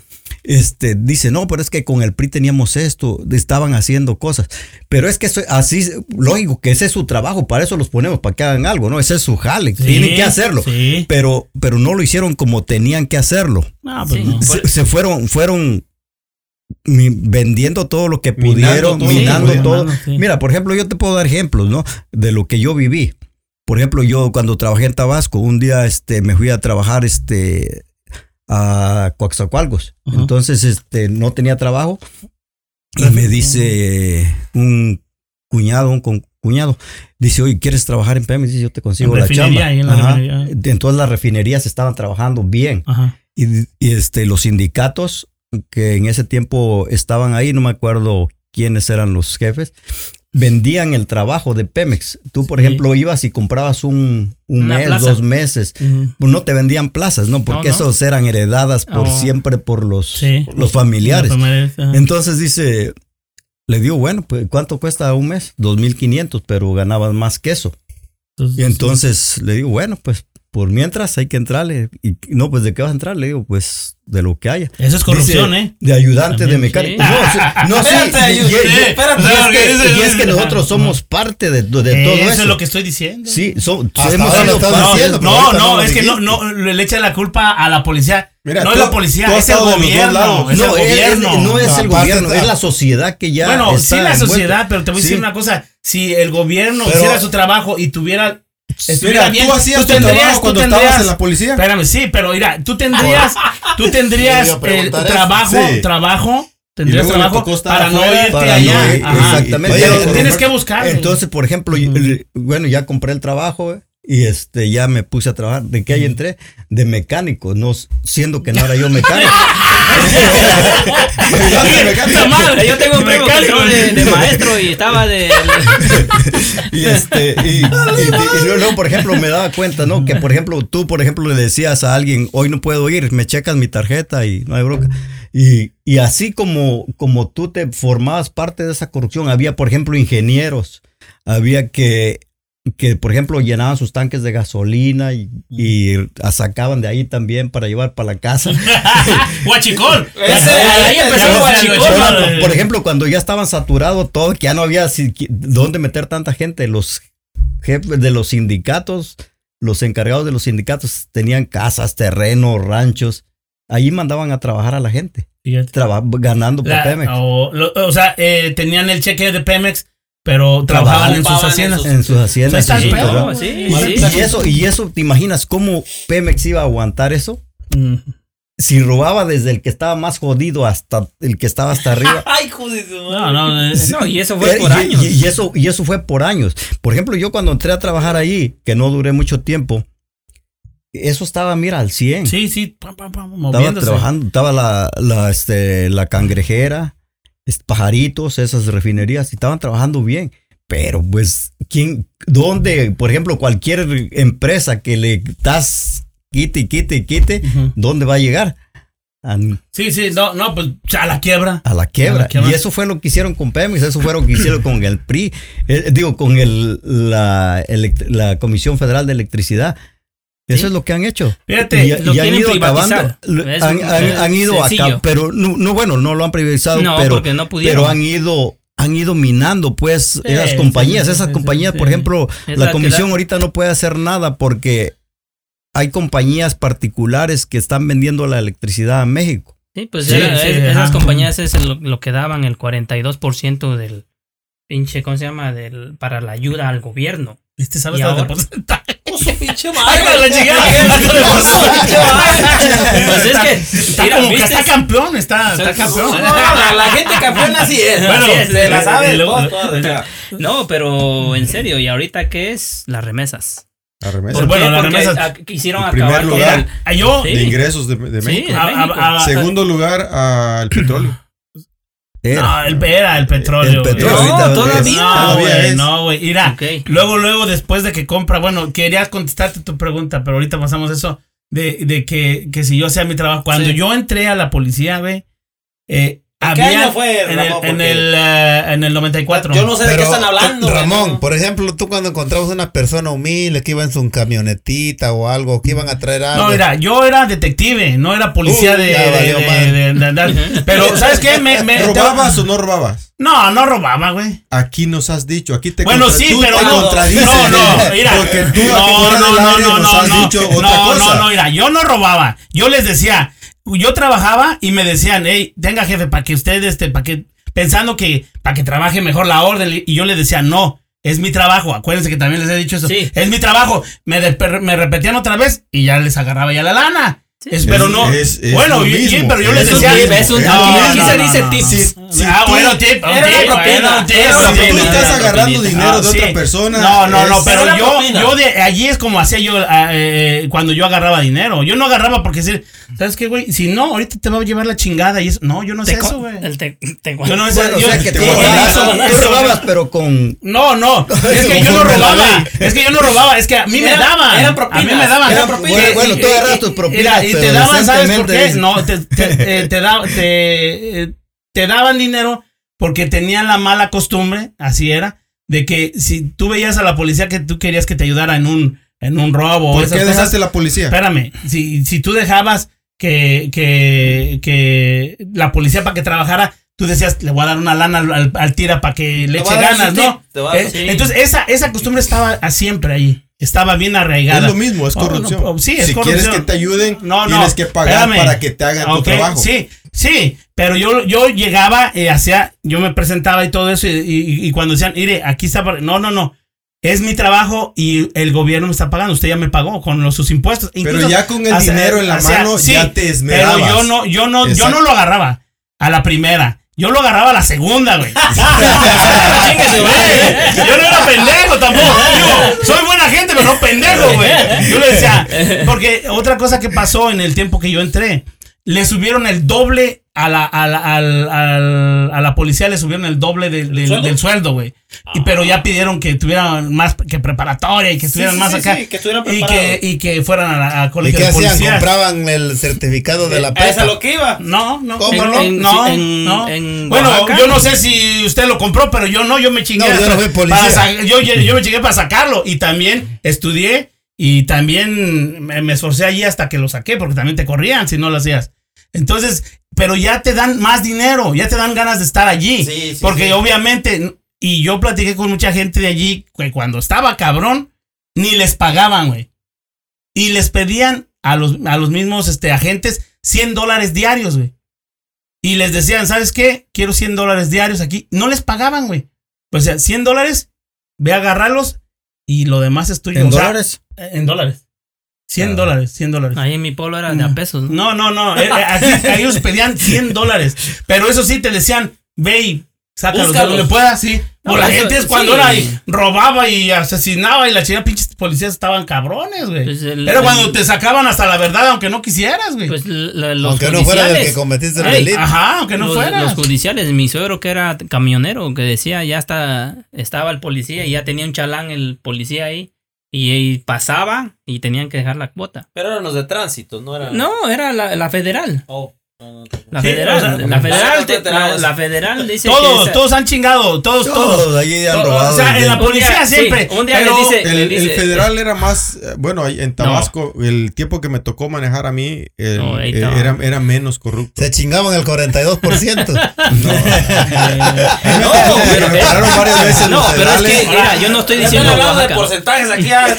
Este, dice, no, pero es que con el PRI teníamos esto, estaban haciendo cosas. Pero es que eso, así, lógico, que ese es su trabajo, para eso los ponemos, para que hagan algo, ¿no? Ese es su jale, Sí, tienen que hacerlo. sí. Pero, pero no lo hicieron como tenían que hacerlo. No, pues Sí. no. Se, se fueron, fueron vendiendo todo lo que Minando pudieron, todo, minando sí, todo. minando, sí. Mira, por ejemplo, yo te puedo dar ejemplos, ¿no? De lo que yo viví. Por ejemplo, yo cuando trabajé en Tabasco, un día este, me fui a trabajar este, a Coaxacualcos. Ajá. Entonces, este, no tenía trabajo. Y me dice un cuñado, un con- cuñado, dice, oye, ¿quieres trabajar en Pemex? Dice, yo te consigo En la chamba. en la. Entonces las refinerías estaban trabajando bien. Ajá. Y, y, este, los sindicatos que en ese tiempo estaban ahí, no me acuerdo quiénes eran los jefes, vendían el trabajo de Pemex. Tú, por ejemplo, ibas y comprabas un, un Una mes, plaza. dos meses. Pues no te vendían plazas, ¿no? Porque No, no. esos eran heredadas por Oh. siempre por los, Sí. los familiares. Entonces dice, le digo, bueno, pues ¿cuánto cuesta un mes? 2.500, pero ganabas más que eso. Y entonces le digo, bueno, pues por mientras hay que entrarle. Y no, pues ¿de qué vas a entrar? Le digo, pues de lo que haya. Eso es corrupción, Dice, ¿eh? De ayudante de mecánico. sí. No, sí, no, sí, Espérate, y- espérate. y es No, que- y es nosotros somos parte de, de todo eso, eso. es lo que estoy diciendo. Sí, so- hemos sido parte- diciendo, pero No, no, es que no, no, le echa la culpa a la policía. Mira, no tú- es la policía, es el gobierno. Es el No, es- es- gobierno. no es el gobierno, es la sociedad que ya. bueno, está sí la envuelta. sociedad, pero te voy a decir una cosa. Si el gobierno hiciera su trabajo y tuviera... Mira, bien, tú hacías tu tendrías- trabajo tú cuando tendrías- estabas en la policía. Espérame, sí, pero mira, tú tendrías, tú tendrías eh, trabajo, Sí. trabajo, tendrías trabajo para no irte para allá. no ir- Ajá. exactamente. Oye, tienes que buscar. Entonces, por ejemplo, bueno, ya compré el trabajo eh, y este ya me puse a trabajar. ¿De qué ahí entré? De mecánico, no siendo que no era yo mecánico. Madre, yo tengo un primo que Mecánico. entró de, de maestro y estaba de. y este y, y- y- y luego, por ejemplo, me daba cuenta, ¿no? Que por ejemplo, tú, por ejemplo, le decías a alguien, hoy no puedo ir, me checas mi tarjeta y no hay bronca. Y, y así como, como tú te formabas parte de esa corrupción, había, por ejemplo, ingenieros, había que, que por ejemplo, llenaban sus tanques de gasolina y, y sacaban de ahí también para llevar para la casa. Guachicol. Ese, ahí empezó el guachicol, Por, ejemplo, cuando ya estaban saturados todo, que ya no había dónde meter tanta gente, los jefes de los sindicatos, los encargados de los sindicatos tenían casas, terrenos, ranchos. Ahí mandaban a trabajar a la gente, traba- ganando por La- Pemex. o, lo- o sea, eh, tenían el cheque de Pemex, pero trabajaban en sus haciendas. En sus haciendas. El pedo, sí, y, sí. y eso, y eso, ¿te imaginas cómo Pemex iba a aguantar eso? Mm. Si robaba desde el que estaba más jodido hasta el que estaba hasta arriba. Ay, joder. No, no, No, y eso fue Eh, por y, años. y- y eso, y eso fue por años. Por ejemplo, yo cuando entré a trabajar ahí, que no duré mucho tiempo, eso estaba, mira, al 100. sí, sí, pam, pam, pam, estaba moviéndose. trabajando, estaba la, la, este, la cangrejera, pajaritos, esas refinerías, estaban trabajando bien. Pero, pues, ¿quién, dónde, por ejemplo, cualquier empresa que le das quite quite y quite, Ujú. ¿dónde va a llegar? Sí, sí, no, no, pues a la quiebra. a la quiebra. A la quiebra. Y eso fue lo que hicieron con Pemex, eso fue lo que hicieron con el PRI, eh, digo, con el, la Comisión Federal de Electricidad. Eso Sí. es lo que han hecho. Fíjate, y, lo y han ido acabando. privatizar. lo- Es Han, un- han- han ido acá, pero no, no, bueno, no lo han privatizado, No, pero, porque no pudieron. pero han ido han ido minando pues esas compañías, sí, esas sí, compañías, sí, por sí. ejemplo, Es la comisión da- ahorita no puede hacer nada porque hay compañías particulares que están vendiendo la electricidad a México. Sí, pues Sí, era- sí, es- ajá. esas compañías es lo, lo que daban el 42% del pinche, ¿cómo se llama? Del, para la ayuda al gobierno. Este hasta de porcentaje. Pinche madre. la. Pues es que, Está mira, como que está campeón, está, campeón. No, la, la gente campeona así es. Bueno, así es, se la eh, sabe. eh, todo, todo. No, pero en serio, ¿y ahorita qué es? Las remesas. La remesa. Pues bueno, las Porque remesas- a- quisieron primer acabar con lugar, el- Ah, yo, Sí. de ingresos de, de Sí, México. de a- a- México. a- Segundo lugar, al petróleo. Era. No, el, era el petróleo. El petróleo No, todavía. No, Todavía güey, no, güey. Mira, luego, luego, después de que compra, bueno, quería contestarte tu pregunta, pero ahorita pasamos eso de, de que, que si yo hacía mi trabajo. Cuando Sí. yo entré a la policía, güey, eh, ¿En qué había año fue, en, el, Ramón? en, el, eh, en el 94. Yo no sé de qué están hablando. güey, Ramón, no. por ejemplo, tú cuando encontrabas una persona humilde que iba en su camionetita o algo, que iban a traer algo. No, mira, yo era detective, no era policía Uy, de, ya de- valió de- madre. de- de andar. Pero, ¿sabes qué? Me, me- ¿Robabas o no robabas? No, no robaba, güey. Aquí nos has dicho, aquí te Bueno, sí, tú pero te no. No, no, mira. Porque tú aquí no, no, no, no, nos no, has no. dicho otra no, no, no, mira, yo no robaba. Yo les decía, yo trabajaba y me decían, hey, tenga jefe, para que usted, este, para que, pensando que, para que trabaje mejor la orden. Y yo les decía, no, es mi trabajo. Acuérdense que también les he dicho eso. Sí. Es mi trabajo. Me, de- me repetían otra vez y ya les agarraba ya la lana. Es- pero no. es- es bueno, lo y- y- mismo. pero yo les decía. es un- No, aquí- no, se no, dice no, tips. no. Si- si ah, tú- bueno, tip, tip, bueno, tú estás agarrando Ah, dinero de sí. otra persona. No, no, no, pero yo, yo de allí es como hacía yo ah, eh, cuando yo agarraba dinero. Yo no agarraba porque decir, ¿sabes qué, güey? Si no, ahorita te va a llevar la chingada y eso. No, yo no sé eso, güey. el te- te- Yo no sé Bueno, o yo- sea que te tú voy a robabas, eso- tú eso- robabas, pero con. No, no, es que yo no robaba. Es que yo no robaba, es que a mí me daban. eran A mí me daban. Eh, Bueno, tú agarras tus propinas, Y te daban, ¿sabes por qué? No, te, te, eh, te, da- te, eh, te daban dinero porque tenían la mala costumbre, así era, de que si tú veías a la policía que tú querías que te ayudara en un, en un robo ¿Por esas qué cosas, dejaste la policía? Espérame, si, si tú dejabas que, que, que la policía para que trabajara, tú decías, le voy a dar una lana al, al- al tira para que le eche ganas, ¿no? Eh, entonces, esa, esa costumbre estaba a- siempre ahí. Estaba bien arraigada. Es lo mismo, es Oh, corrupción. no, sí, es si corrupción. quieres que te ayuden, No, tienes que pagar espérame. para que te hagan tu trabajo. Sí, sí, pero yo, yo llegaba, eh, hacía, yo me presentaba y todo eso, y, y- y cuando decían, mire, aquí está, por-". no, no, no, es mi trabajo y el gobierno me está pagando, usted ya me pagó con los, sus impuestos. Pero ya con el dinero en la mano sí, ya te esmerabas. Pero yo no, yo no, yo no lo agarraba a la primera. Yo lo agarraba a la segunda, güey. Yo no era pendejo tampoco. Digo, soy buena gente, pero no pendejo, güey. Yo le decía, porque otra cosa que pasó en el tiempo que yo entré, le subieron el doble a la, a la, al- al- a la policía, le subieron el doble de- del- sueldo? del sueldo, güey. Y pero ya pidieron que tuvieran más que preparatoria y que estuvieran sí, más sí, acá. sí, que estuvieran y, que, y que fueran a la a ¿Y qué de hacían? policía. ¿Compraban el certificado de la A eso es prepa? lo que iba. No, no. ¿Cómo en- no? en- no, En- no. en bueno, Oaxaca. yo no sé si usted lo compró, pero yo no, yo me chingué. No, yo no fui policía. para sa- yo, yo- yo me chingué para sacarlo y también estudié y también me, me esforcé allí hasta que lo saqué porque también te corrían si no lo hacías. Entonces, pero ya te dan más dinero, ya te dan ganas de estar allí. Sí, sí, porque sí. obviamente, y yo platiqué con mucha gente de allí, que cuando estaba cabrón, ni les pagaban, güey. Y les pedían a los, a los mismos este, agentes 100 dólares diarios, güey. Y les decían, ¿sabes qué? Quiero 100 dólares diarios aquí. No les pagaban, güey. O sea, 100 dólares, ve a agarrarlos y lo demás es tuyo. ¿En O sea, dólares? eh, en dólares. 100 Ah. dólares, 100 dólares. Ahí en mi pueblo era de a pesos. ¿no? No, no, no. eh, eh, aquí, ellos pedían 100 dólares. Pero eso sí, te decían, ve y sácalos de donde puedas, sí. No, o la eso- gente es cuando sí. era y robaba y asesinaba y la chingada pinches policías estaban cabrones, güey. Pues Era el- cuando te sacaban hasta la verdad, aunque no quisieras, güey. Pues los Aunque no fuera del que judiciales. cometiste el delito. Ajá, aunque no los, fueras. los judiciales, mi suegro que era camionero, que decía, ya está, estaba el policía y ya tenía un chalán el policía ahí. Y, y pasaba y tenían que dejar la cuota. Pero eran los de tránsito, no era. No, era la, la federal. Oh. La Sí, federal, o sea, la federal, no la, la federal dice todos, que esa- todos han chingado, todos, todos. Todos allí han robado. o sea, en la policía Un día- siempre. sí, un día pero- dice- El, le el dice- federal era más, eh, bueno, ahí en Tabasco, el tiempo que me tocó manejar a mí el- No, ahí eh, era, era menos corrupto. Se chingaban el 42%. No, pero- me pararon varias veces No, pero es que, mira, yo no estoy Ya diciendo hablando de porcentajes aquí. Ya, Ya,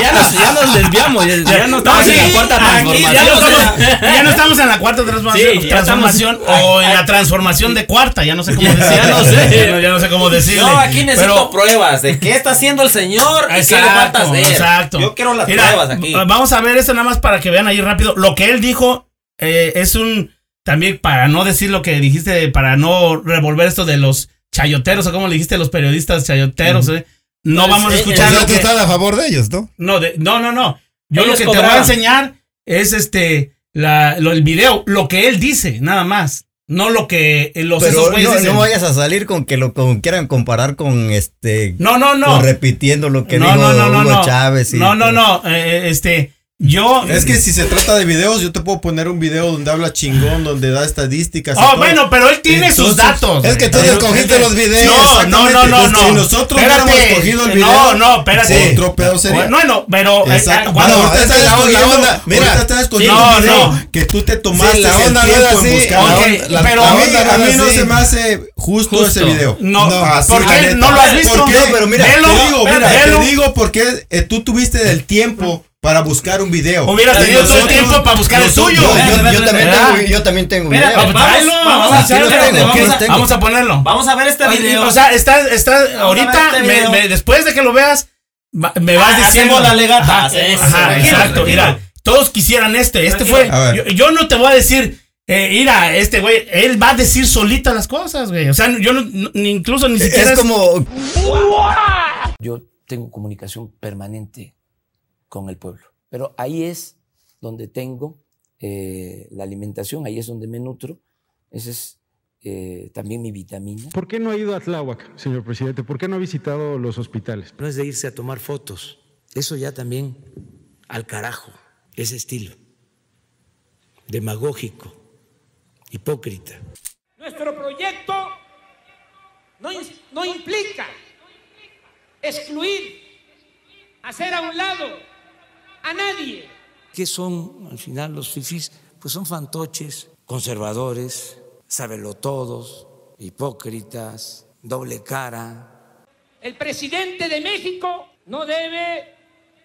ya nos, ya nos desviamos, ya, ya no estamos la cuarta aquí ya transformación. no estamos- Ya no estamos en la cuarta transformación, Sí, ya transformación estamos- o en la transformación de cuarta, ya no sé cómo Ya decirlo. no sé. Ya no, sé cómo decirle. No, aquí necesito Pero- pruebas de qué está haciendo el señor y qué le falta Exacto, hacer. exacto. Yo quiero las Mira, pruebas aquí. Vamos a ver esto nada más para que vean ahí rápido. Lo que él dijo eh, es un. También para no decir lo que dijiste, para no revolver esto de los chayoteros, o como le dijiste, los periodistas chayoteros, eh, No Pues, vamos a eh, escuchar sea, lo tú que. estás a favor de ellos, ¿no? No, de- no, no, no. Yo lo que te voy a enseñar es este. La, lo, el video, lo que él dice, nada más. No lo que eh, los esos Pero güeyes no, dicen. no vayas a salir con que lo con- quieran comparar con este. no, no, no. Con repitiendo lo que no, dijo no, no, Hugo no. Chávez. y- no, no, no. eh, este. Yo. Es que si se trata de videos, yo te puedo poner un video donde habla chingón, donde da estadísticas. Oh, bueno, pero él tiene sus Entonces, datos. Es que tú escogiste los videos. No, no, no, no, Pues no. si nosotros Espérate. hubiéramos escogido el No, video, no, espérate. Otro pedo sería. Bueno, pero. eh, Exacto. eh, Cuando cuando- ahorita esa estás es la escogiendo, onda. Mira. ahorita estás escogiendo No, un video no. que tú te tomaste Sí, la el onda no tiempo era en buscar. Ok, La pero a la mí, onda a no mí no se me hace justo, Justo. ese video. No, No, así, ¿por la qué? neta. ¿No lo has visto? ¿Por qué? No, pero mira, te digo, mira, te digo porque eh, tú tuviste el tiempo para buscar un video. Hubieras tenido todo el tiempo para buscar el nosotros- tuyo. Yo, también tengo, Mira, video. vamos, a ponerlo. Vamos a ver este video. O sea, está, está, ahorita, este después de que lo veas, Me vas Ah, diciendo. la legata, Ajá, exacto. Mira, todos quisieran este. Este fue. Yo, no te voy a decir. Eh, mira, este güey, él va a decir solita las cosas, güey. O sea, yo no, incluso ni siquiera. Es como, Yo tengo comunicación permanente con el pueblo, pero ahí es donde tengo eh, la alimentación, ahí es donde me nutro, esa es eh, también mi vitamina. ¿Por qué no ha ido a Tláhuac, señor presidente? ¿Por qué no ha visitado los hospitales? No es de irse a tomar fotos, eso ya también al carajo, ese estilo, demagógico, hipócrita. Nuestro proyecto no, no implica excluir, hacer a un lado a nadie. ¿Qué son al final los fifís? Pues son fantoches, conservadores, sabelotodos, hipócritas, doble cara. El presidente de México no debe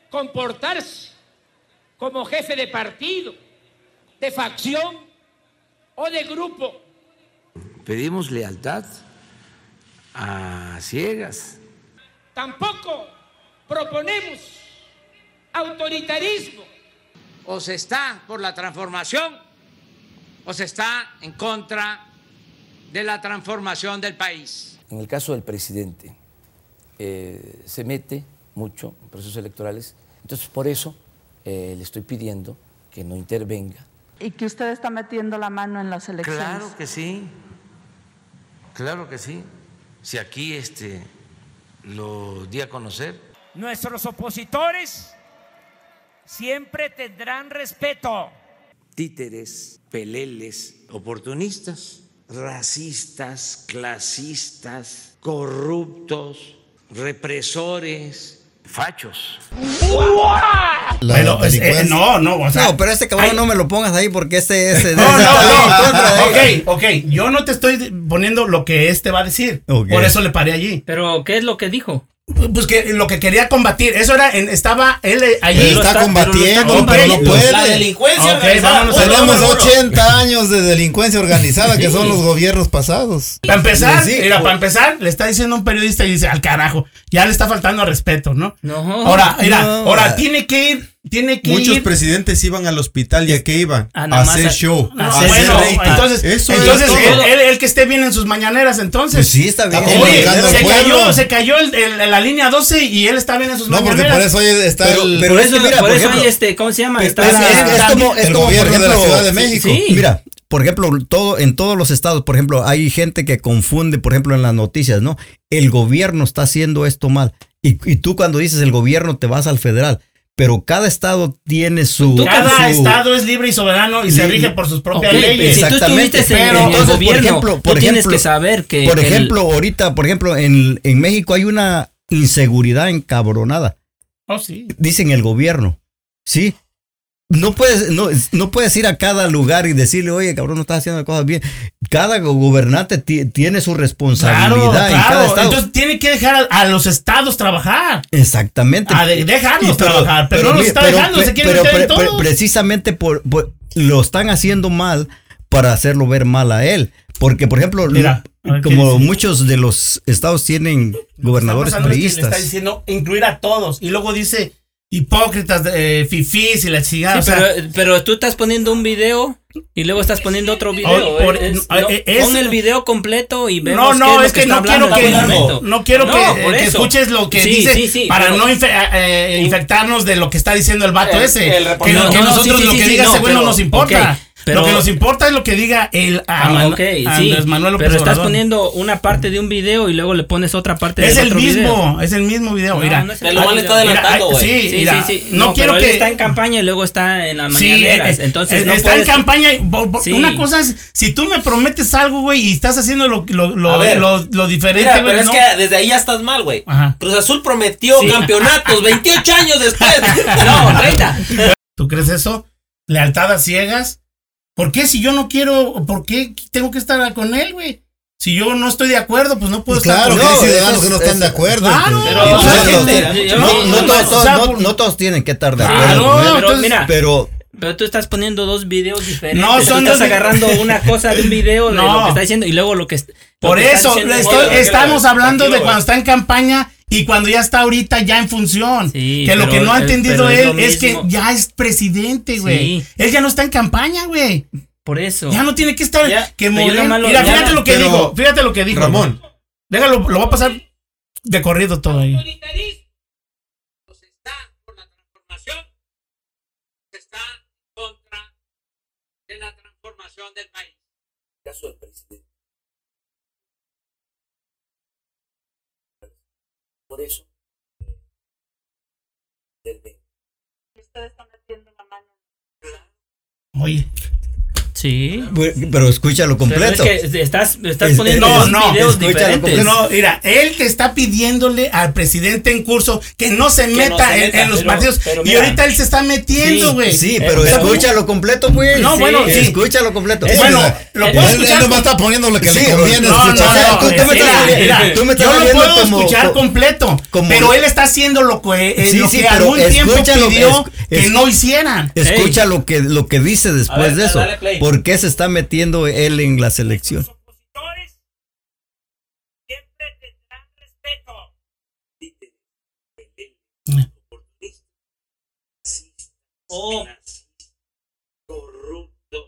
comportarse como jefe de partido, de facción o de grupo. Pedimos lealtad a ciegas. Tampoco proponemos autoritarismo. O se está por la transformación o se está en contra de la transformación del país. En el caso del presidente, eh, se mete mucho en procesos electorales. Entonces, por eso eh, le estoy pidiendo que no intervenga. Y que usted está metiendo la mano en las elecciones. Claro que sí, claro que sí. Si aquí este, lo di a conocer, Nuestros opositores siempre tendrán respeto. títeres, peleles, oportunistas, racistas, clasistas, corruptos, represores, fachos. La Pero, es- eh, delincuencia. no, no, o sea. no, pero este cabrón hay- no me lo pongas ahí porque este, ese, No, no, no. ok, ok. Yo no te estoy poniendo lo que este va a decir. Ok. Por eso le paré allí. Pero, ¿qué es lo que dijo? Pues que lo que quería combatir, eso era, en- estaba él eh, allí. Él está está- combatiendo, pero pero no puede. La delincuencia Ok, organizada. vámonos Uno, a- Tenemos uno, uno. 80 años de delincuencia organizada, que son los gobiernos pasados. Para empezar, Sí, mira, para empezar, le está diciendo un periodista y dice, al carajo, ya le está faltando al respeto, ¿no? No. Ahora, mira, No. ahora tiene que ir, tiene que Muchos ir. presidentes iban al hospital y a qué iban? Ah, a más hacer a- show, no, a No, hacer bueno, rating. entonces, Eso entonces es él, todo. él- él que esté bien en sus mañaneras, entonces. Pues sí, está bien. Está Oye, se pueblo. cayó, se cayó el- el- la línea 12 y él está bien en sus No, porque mañaneras. por eso hoy está Pero- el, pero por es eso, mira, por por eso ejemplo, hay este, ¿cómo se llama? Es, Está es- la- es como, es el como, por gobierno de la ejemplo, Ciudad de México. sí. Mira, por ejemplo, todo, en todos los estados, por ejemplo, hay gente que confunde, por ejemplo, en las noticias, ¿no? El gobierno está haciendo esto mal. Y, y tú cuando dices el gobierno te vas al federal. Pero cada estado tiene su. Cada su- estado es libre y soberano y se rige por sus propias leyes. si tú Exactamente, estuviste en, pero en entonces, por gobierno, ejemplo, tú por tienes ejemplo, que saber que Por el- ejemplo, ahorita, por ejemplo, en, en México hay una inseguridad encabronada. Oh, sí. Dicen el gobierno. ¿Sí? No puedes, no, no puedes ir a cada lugar y decirle, oye, cabrón, no estás haciendo las cosas bien. Cada gobernante ti- tiene su Claro, responsabilidad en cada estado. Entonces tiene que dejar a, a los estados trabajar. Exactamente. A de- dejarlos Y pero- trabajar, pero, no los está pero- dejando, se quieren meter en pero- todo. precisamente por, por- lo están haciendo mal para hacerlo ver mal a él. Porque, por ejemplo, Mira, a ver, ¿qué como muchos de los estados tienen gobernadores Está pasando es que Le priistas. está diciendo incluir a todos. Y luego dice hipócritas, eh, fifís y la chingada. Sí, o sea, pero, pero tú estás poniendo un video y luego estás poniendo otro video. Oh, por- Es- no, no, eh, es- pon el video completo y no, vemos no, lo es que, no quiero que, el no, no quiero No, que, por escuches lo que Sí, dice sí, para pero- no infe- eh, infectarnos de lo que está diciendo el vato El- ese. el que reportero. lo- que No, no, nosotros lo que diga no, ese güey no nos importa. Pero- lo que nos importa es lo que diga el Ah, Manu- ok, sí. Andrés Manuel López pero estás Obrador. poniendo una parte de un video y luego le pones otra parte Es del el otro mismo, video. es el mismo video. No, mira, no es el mismo está adelantando, güey. sí, Sí, mira, sí, sí. no, quiero pero que él está en campaña y luego está en las Sí, mañaneras. eh, entonces no está puedes- en campaña. y bo- bo- Sí. Una cosa es, si tú me prometes algo, güey, y estás haciendo lo, lo, lo, A ver. lo, lo diferente, Mira, pero es no. que desde ahí ya estás mal, güey. Ajá. Cruz Azul prometió Sí. campeonatos 28 años después. No, 30. ¿Tú crees eso? Lealtad a ciegas. ¿Por qué si yo no quiero, por qué tengo que estar con él, güey? Si yo no estoy de acuerdo, pues no puedo Pues claro, estar que con hay ciudadanos que no es- están de acuerdo. Claro, No, todos- o todos- sea, no- por- no todos tienen que estar de Claro, acuerdo. Pero entonces- mira, pero Pero tú estás poniendo dos videos diferentes. No, Tú son estás dos- agarrando una cosa de un video de No. lo que está diciendo y luego lo que. lo Por que eso, diciendo estoy- estamos hablando de cuando está en campaña y cuando ya está ahorita ya en función. Que lo que no ha entendido él es, que ya es presidente, güey. Sí. Él ya no está en campaña, güey. Por eso. Ya no tiene que estar. Mira, fíjate lo que dijo. Fíjate lo que dijo. Ramón. Déjalo, lo va a pasar de corrido todo ahí. Del país. Caso del presidente. por eso. Del bien. Ustedes están metiendo la mano. Oye, Sí. Pero escúchalo completo. Es que estás, estás es, poniendo no, no. No, mira, él te está pidiéndole al presidente en curso que no se, meta, en, los partidos. Y ahorita él se está metiendo, güey. Sí, pero, escúchalo completo, güey. No, bueno, sí. Escúchalo completo. Bueno, lo eh, puedo él, escuchar. Él nomás está poniendo lo que sí, le conviene no, escuchar. No, no, tú, me estás, tú Yo lo puedo como, escuchar completo, pero él está haciendo lo que, eh, algún tiempo pidió que no hicieran. Escucha lo que dice después de eso. ¿Por qué se está metiendo él en la selección? Oh. corruptos,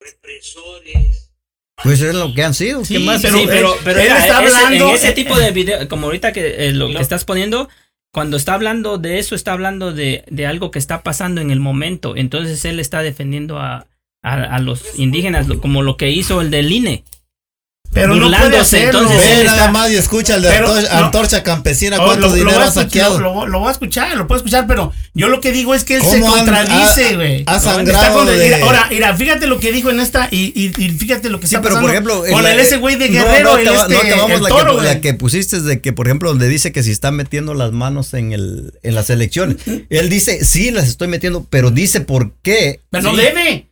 represores. Pues es lo que han sido. ¿Qué más? Pero, pero, él, está hablando. En ese tipo de video, como ahorita que eh, lo que estás poniendo, cuando está hablando de eso, está hablando de, de, algo que está pasando en el momento. Entonces él está defendiendo a, a, los indígenas, como lo que hizo el del INE. Pero no puede hacerlo. Entonces, nada más y escucha el de antorcha, antorcha campesina cuánto lo, dinero ha saqueado. Lo, voy a escuchar, lo puedo escuchar, pero yo lo que digo es que él se contradice, güey. Ha, sangrado. Ahora, mira, fíjate lo que dijo en esta y, fíjate lo que sí, pero. Por ejemplo, con el, ese güey de Guerrero, no, no, este, el la, que, pusiste de que, por ejemplo, donde dice que si están metiendo las manos en, el, en las elecciones. él dice, sí, las estoy metiendo, pero dice por qué. Pero no debe.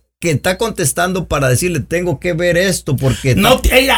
que está contestando para decirle tengo que ver esto porque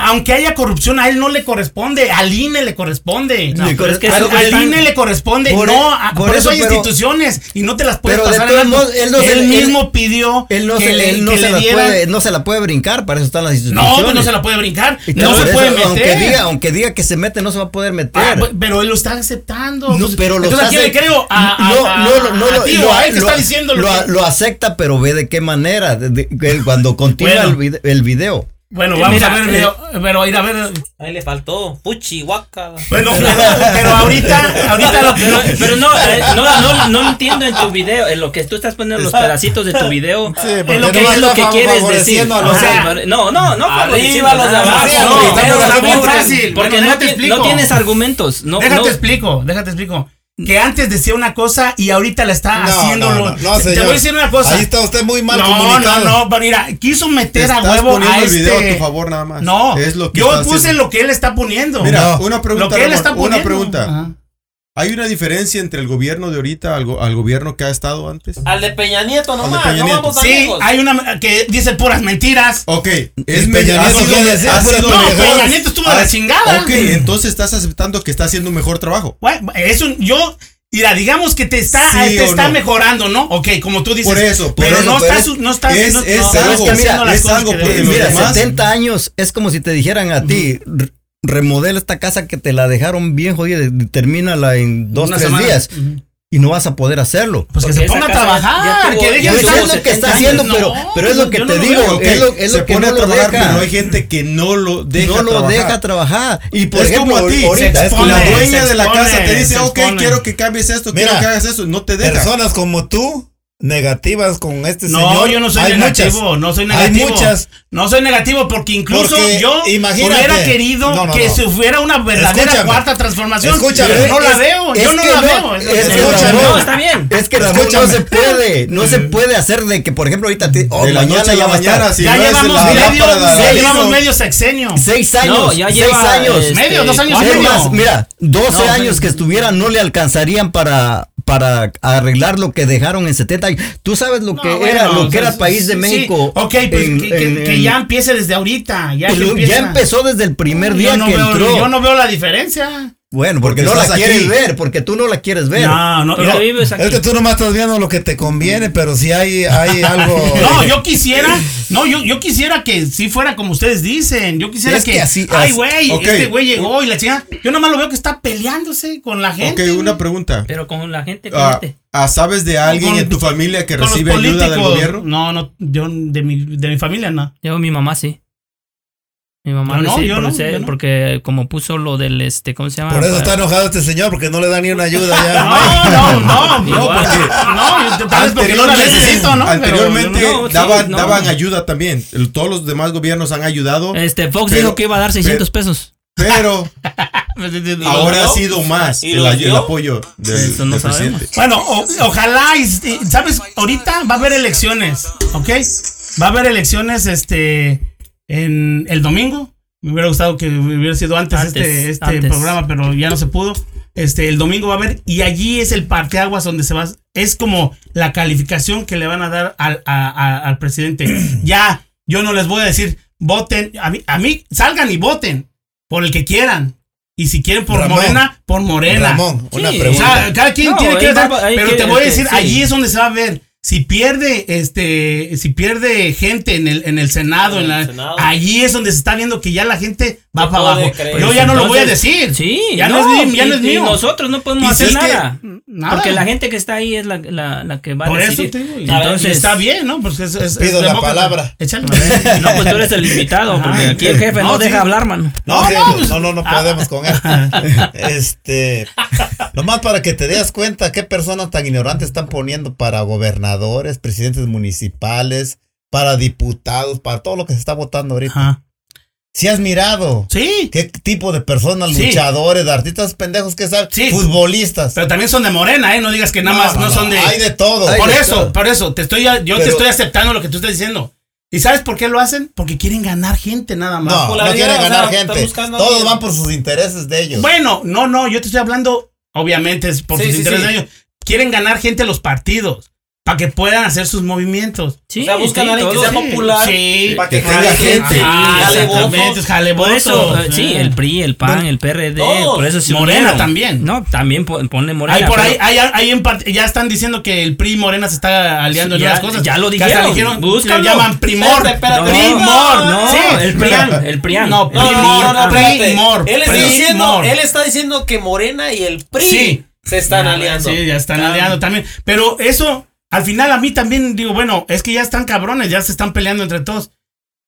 aunque haya corrupción a él no le corresponde al INE le corresponde. No, al, INE le corresponde por no e-, por, eso, hay instituciones y no te las puede pero pasar él, mismo pidió él no que se, le, no se, le la puede, no se la puede brincar para eso están las pues, instituciones no no se la puede brincar no se puede meter aunque diga, aunque diga que se mete no se va a poder ah, meter. pero él lo está aceptando no, pues, pero lo entonces le creo a, no no no lo, está diciendo lo acepta pero ve de qué manera de, de, cuando continúa bueno. el, video, el video. Bueno, eh, vamos Mira, a ver el video, pero ir a ver. Ahí le faltó. Puchi, guaca. Bueno, pero, pero ahorita, ahorita lo Pero, pero no, eh, no, no, no, entiendo en tu video, en lo que tú estás poniendo los pedacitos de tu video. Sí, lo que, no es lo que quieres decir. Los, o sea, no, no, no. Arriba, los de abajo. No, está bien fácil. Porque bueno, no, te, no tienes argumentos. No, déjate explico, déjate explico que antes decía una cosa y ahorita la está no. No, no. Te voy a decir una cosa. Ahí está usted muy mal comunicado. No, no, no, mira, quiso meter a huevo a este. Video a tu este- favor nada más. No, es lo que yo puse haciendo. lo que él está poniendo. Mira, una pregunta. Lo que él está poniendo. Una pregunta. Ajá. ¿Hay una diferencia entre el gobierno de ahorita al, gobierno que ha estado antes? Al de Peña Nieto nomás, no Nieto. vamos a Sí, amigos. hay una que dice puras mentiras. Ok, es Peña Nieto. No, ah, Peña ah, Nieto estuvo de la ah, chingada. Ok, entonces estás aceptando que está haciendo un mejor trabajo. Bueno, eso yo... Mira, digamos que te está, te está mejorando, ¿no? Ok, como tú dices. Por eso, por eso, no, pero no estás, es, no, algo, estás mira, las. Algo porque mira, 70 años es como si te dijeran a ti remodela esta casa que te la dejaron bien jodida, termínala en dos, Una tres días. Y no vas a poder hacerlo. Pues que se ponga a trabajar, tuvo, que deje lo que está haciendo, pero, es lo pues que te digo, es lo, es se pone a trabajar. Pero hay gente que no lo deja No lo trabajar. deja trabajar. Y por es como a ti, ahorita, expone, la dueña de la casa te dice, ok, quiero que cambies esto, quiero que hagas eso, no te deja. Personas como tú negativas con este no, señor. No, yo no soy negativo, no soy negativo. Hay muchas. No soy negativo porque incluso yo hubiera querido que se hubiera una verdadera cuarta transformación. Escúchame, no la veo, yo no la veo. Escúchame. No, está bien. Es que Ramón, no se puede, no se puede hacer de que, por ejemplo, ahorita te, oh, ya va llevamos medio, sexenio. Seis años, ya lleva, seis años. Este, dos años medio. Mira, 12 años que estuviera no le alcanzarían para para arreglar lo que dejaron en 70 Tú sabes lo no, que bueno, era, lo que era el país de México. Sí, ok, pues en, que, en, que, que, ya empiece desde ahorita. Ya, pues ya empezó desde el primer día no que veo, entró. Yo no veo la diferencia porque, Porque no la estás quieres aquí. ver, porque tú no la quieres ver. No, no, no. vives aquí. Es que tú nomás estás viendo lo que te conviene, pero si hay, hay algo. No, yo quisiera, no, yo, yo quisiera que sí fuera como ustedes dicen. Yo quisiera Es que, que así- ay, güey, ok. este güey llegó y la chingada. Yo nomás lo veo que está peleándose con la Ok, gente. una pregunta. Pero con la gente Ah, ah, ¿Sabes de alguien Con- en tu familia que recibe ayuda del gobierno? No, no, yo de mi, de mi familia no. Yo, mi mamá sí. Mi mamá no, sí, no, no. porque como puso lo del este, ¿cómo se llama? Por eso está enojado este señor, porque no le da ni una ayuda ya. No, no, no, no, porque, no, yo- tal vez porque no la necesito, ¿no? Anteriormente yo no, sí, daban, no. daban ayuda también. El- Todos los demás gobiernos han ayudado, Este, Fox Pero- dijo que iba a dar 600 pesos. pero no- ahora ha sido más ¿Y el, apoyo del, Eso no del. Bueno, o- ojalá, y, ¿sabes? Ahorita va a haber elecciones, ¿ok? Va a haber elecciones este en el domingo. Me hubiera gustado que hubiera sido antes, Antes, este, este antes. programa, pero ya no se pudo. Este, el domingo va a haber, y allí es el parteaguas donde se va. Es como la calificación que le van a dar al, a- a- al presidente. ya, yo no les voy a decir, voten, a mí, a mí, salgan y voten por el que quieran. Y si quieren por Ramón. Morena, por Morena. Ramón, una Sí, O sea, cada quien No, tiene que pero te voy a este, decir, sí. allí es donde se va a ver. Si pierde, este, si pierde gente en el, en el Senado, en En la, Senado. allí es donde se está viendo que ya la gente va No para abajo. creer. Yo ya no lo voy a decir. Sí, ya no, es, mío, ya y- no es y mío. nosotros no podemos si hacer es que- nada. Nada. Porque la gente que está ahí es la, la, la que va Por a eso decidir. te digo. Entonces, está bien, ¿no? Porque es, es- es Pido la palabra. Échale. No, pues tú eres el invitado, porque aquí el jefe no, No, sí. deja hablar, mano. No, No, no, pues- no, no, no podemos con él. Este, nomás para que te des cuenta qué personas tan ignorantes están poniendo para gobernadores, presidentes municipales, para diputados, para todo lo que se está votando ahorita. Ajá. Si has mirado Sí. qué tipo de personas, Sí. luchadores, de artistas pendejos que saben, Sí. futbolistas. Pero también son de Morena, ¿eh? No digas que nada más no, son de. Hay de todo. Hay por de eso, todo. por eso, te estoy, yo te estoy aceptando lo que tú estás diciendo. ¿Y sabes por qué lo hacen? Porque quieren ganar gente nada más. no, no quieren o sea, ganar gente. Todos van por sus intereses de ellos. Bueno, no, no, yo te estoy hablando, obviamente es por Sí, sus sí, intereses sí. de ellos. Quieren ganar gente los partidos para que puedan hacer sus movimientos. Sí, O sea, buscan sí, a alguien que sea Sí, popular. Sí, para que tenga jale gente. Ah, exactamente, jale Por eso, eh, sí, el PRI, el PAN, el PRD, Todos. por eso se Morena unieron. también. No, también po- pone Morena. Hay por ahí, hay, hay en parte- ya están diciendo que el PRI y Morena se está aliando en Ya- unas cosas. ya lo Que dijeron, le búscalo. le llaman Primor. Espérate, espérate. Primor. No, sí, el PRIAN, el PRIAN. No, Primor. Primor. Él está, Primor. diciendo, él está diciendo que Morena y el PRI Sí. se están aliando. Sí, ya están aliando también. Pero eso, al final a mí también digo, bueno, es que ya están cabrones, ya se están peleando entre todos.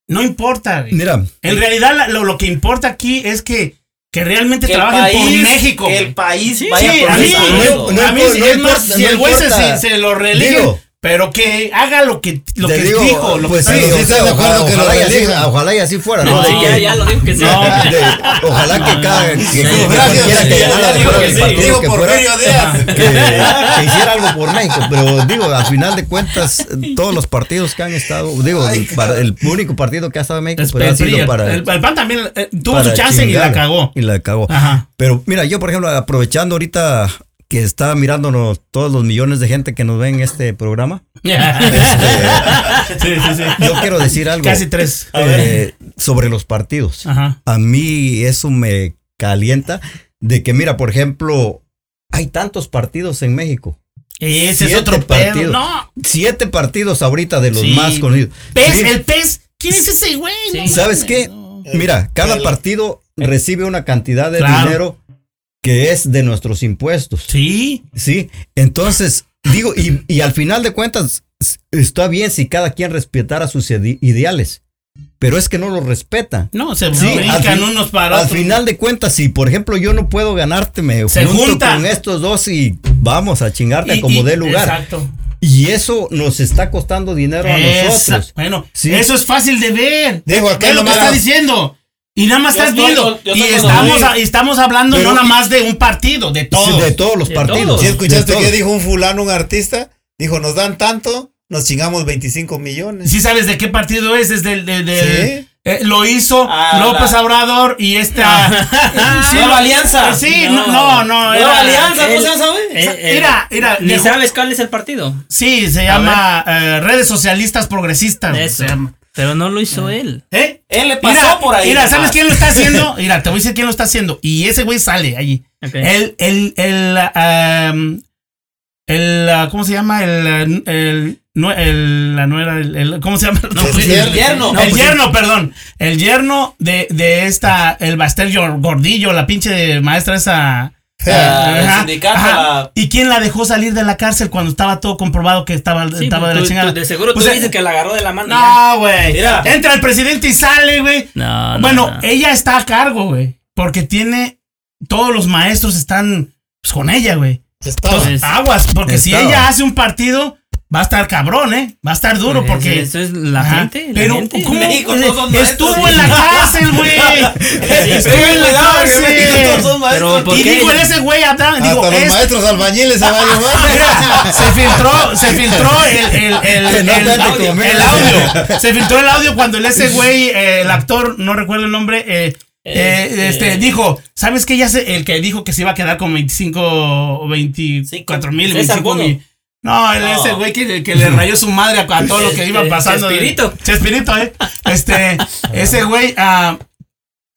No importa. güey. Mira, En realidad lo, lo que importa aquí es que, que realmente Que trabajen por México. que el país Sí, vaya sí, por a mí, no, no a mí no es más, importa, si no el güey se, lo reelige, Digo. Pero que haga lo que, lo te que digo, dijo. Lo pues que sí, de acuerdo ojalá, que lo ojalá y así, reelija. ojalá y así fuera, ¿no? No, De Sí, que- ya, ya lo digo que sí. No. de- ojalá que cada que, que Gracias, cualquiera que sí, ganara ya digo fuera que el sí. partido Digo que Porfirio fuera, Díaz. que, que hiciera algo por México, pero digo, al final de cuentas, todos los partidos que han estado, digo, el, único partido que ha estado en México Es pues, ha sido el- para, el- el PAN también eh, tuvo su chance y la cagó. Y la cagó. Ajá. Pero mira, yo por ejemplo, aprovechando ahorita que está mirándonos todos los millones de gente que nos ven en este programa, sí, sí, sí. yo quiero decir algo Casi tres. eh, sobre los partidos. Ajá. A mí eso me calienta de que, mira, por ejemplo, hay tantos partidos en México. Ese es Siete otro pedo. partidos. No. Siete partidos ahorita de los Sí. más conocidos. ¿Pez? Sí. El pez. ¿Quién es ese güey? Sí. No ¿Sabes mames, qué? no. Mira, cada El- partido recibe una cantidad de Claro. dinero que es de nuestros impuestos. Sí. Sí, entonces, digo, y, y al final de cuentas, está bien si cada quien respetara sus ide- ideales, pero es que no los respeta. No, se Sí, al brincan fin- unos para Al otros. final de cuentas, si por ejemplo yo no puedo ganarte, me Se junto juntan. con estos dos y vamos a chingarte Y- como y- dé lugar. Exacto. Y eso nos está costando dinero a Esa- nosotros. Bueno, Sí. eso es fácil de ver. Digo, ¿Qué es lo que está diciendo? Y nada más Yo estás estoy viendo. con- y estamos, a- estamos hablando Pero- no nada más de un partido, de todos. Sí, de todos los De partidos. todos. De escuchaste que dijo un fulano, un artista, dijo, nos dan tanto, nos chingamos 25 millones. Sí sabes de qué partido es, es del, de, de- Sí. eh, lo hizo Ah, López la- Obrador y esta sí, Nueva lo- Alianza. Sí, no, no, no. Nueva era- Alianza. Eh, eh, Mira, mira, Ni sabes cuál es el partido. Sí, se llama eh, Redes Socialistas Progresistas. Eso. se llama. Pero no lo hizo él. ¿Eh? Él le pasó Mira, por ahí. Mira, ¿sabes quién lo está haciendo? Mira, te voy a decir quién lo está haciendo. Y ese güey sale allí. El, el, el, um, el, uh, ¿cómo se llama? El, el, no, el, la nuera, el, el- ¿cómo se llama? No, pues, El yerno. el yerno, perdón. El yerno de, de esta, el Bastel Gordillo, la pinche maestra esa. Ah, el sindicato, la- ¿Y quién la dejó salir de la cárcel cuando estaba todo comprobado que estaba, Sí, estaba de la tú- chingada? de seguro Pues, tú eh, dices que la agarró de la mano. No, güey. Entra el presidente y sale, güey. No, no, Bueno, no. ella está a cargo, güey. Porque tiene. Todos los maestros están pues, con ella, güey. Entonces, aguas, porque si ella hace un partido, va a estar cabrón, ¿eh? Va a estar duro Pues, porque. Eso es la Ajá. gente. la Pero, gente. ¿cómo? México son Estuvo en la cárcel, güey. Estuvo en la cárcel. maestros. ¿por Y qué? digo, en ese güey, hablaba- digo, Hasta los es- maestros albañiles se va a llevar. Mira, se filtró, se filtró el, el, el, no el de audio, el audio. Se filtró el audio cuando el ese güey, eh, el actor, no recuerdo el nombre, eh, eh, este, dijo, ¿sabes qué? Ya sé, el que dijo que se iba a quedar con 25 o 24 mil, César 25 Bono. mil. No, el, No. ese güey que, que le rayó su madre a, a todo lo que iba Este, pasando. de- Chespirito. Chespirito, eh. Este, ese güey, ah,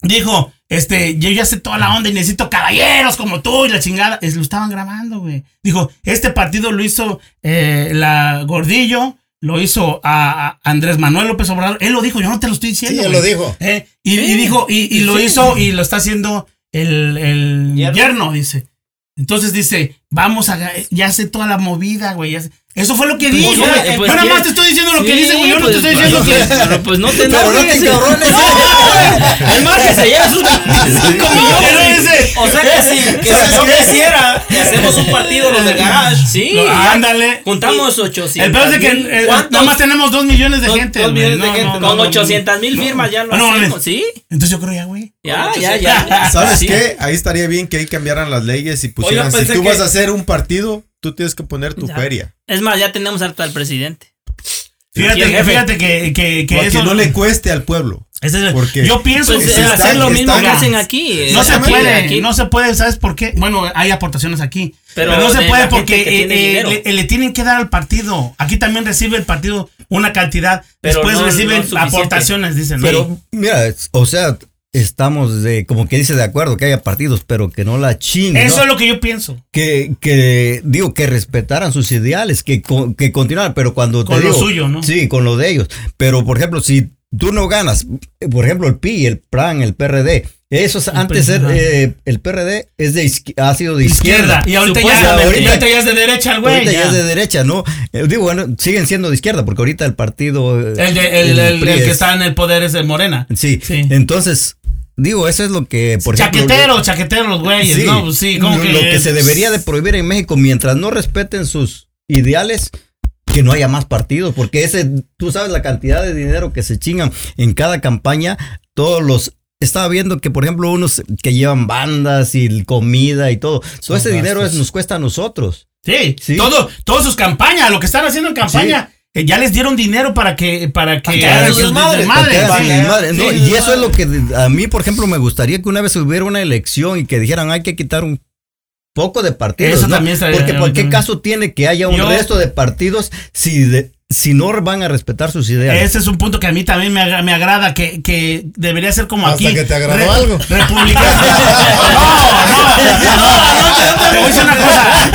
dijo, este, yo ya sé toda la onda y necesito caballeros como tú y la chingada. Es, lo estaban grabando, güey. Dijo, este partido lo hizo eh, la Gordillo, lo hizo a, a Andrés Manuel López Obrador. Él lo dijo, yo no te lo estoy diciendo. Sí, él lo dijo. Eh, y, y dijo, y, y lo Sí. hizo y lo está haciendo el, el Yerno. yerno, dice. Entonces dice, vamos a, ya sé toda la movida, güey. ya sé- Eso fue lo que dijo. güey. pues, yo nada más te estoy diciendo lo que Sí, dice, güey. Yo no pues, te estoy diciendo que. Pero pues no te Pero no te encabrones. Es más que se lleve sus 25 Pero millones. O sea que si, que si yo quisiera y hacemos un partido los del garage. Sí, No, ándale. Juntamos 800. El peor es de que eh, nada más tenemos dos millones de gente. dos güey. millones de No, gente. no, no, Con no, 800 mil no. firmas ya lo No, no, hacemos. ¿sí? Entonces yo creo ya, güey. Ya, ya, ya. ¿Sabes qué? Ahí estaría bien que ahí cambiaran las leyes y pusieran, si tú que- vas a hacer un partido, tú tienes que poner tu Ya. feria. Es más, ya tenemos harto al presidente. Fíjate, Sí, jefe. fíjate que, que, que eso que no le cueste al pueblo. ese es el- porque- yo pienso Pues que eh, está- hacer lo mismo está- que hacen aquí. no se puede, aquí. no se puede, ¿sabes por qué? Bueno, hay aportaciones aquí, pero, Pero no se de puede porque que eh, eh, le, le tienen que dar al partido. Aquí también recibe el partido una cantidad, Pero después no- reciben no aportaciones, dicen. ¿no? Pero mira, o sea, estamos de, como que dice de acuerdo que haya partidos, pero que no la chinguen. eso ¿no? es lo que yo pienso. que, que digo que respetaran sus ideales, que, que continuaran, pero cuando te Con lo digo- suyo, ¿no? Sí, con lo de ellos. Pero por ejemplo, si tú no ganas, por ejemplo, el PI, el PRAN, el PRD, eso es, antes eh, el PRD es de ha sido de Izquierda. izquierda. Y ahorita ya, ahorita, ahorita ya es de derecha el güey. Ahorita ya ya. es de derecha, ¿no? Eh, digo, bueno, siguen siendo de izquierda, porque ahorita el partido. eh, El, de- el- el- PRI el que es- está en el poder es el Morena. Sí. Sí. Entonces, digo, eso es lo que, por ejemplo. chaquetero, chaquetero los güeyes, Sí, ¿no? Pues sí, como lo, que. lo que se debería de prohibir en México mientras no respeten sus ideales que no haya más partidos porque ese tú sabes la cantidad de dinero que se chingan en cada campaña todos los estaba viendo que por ejemplo unos que llevan bandas y comida y todo. Todo ese dinero es, nos cuesta a nosotros. Sí, Sí. todo, todas sus campañas, lo que están haciendo en campaña, eh, ya les dieron dinero para que, para que hagan sus madres, sí. Sí, y eso es lo que a mí por ejemplo me gustaría que una vez hubiera una elección y que dijeran hay que quitar un poco de partidos Eso ¿no? también porque por qué caso tiene que haya un Yo- resto de partidos si de- si no van a respetar sus ideas Ese es un punto que a mí también me, agra- me agrada, que, que debería ser como Hasta aquí. que te agradó algo. Republicano. no, no, no, te voy a decir una cosa.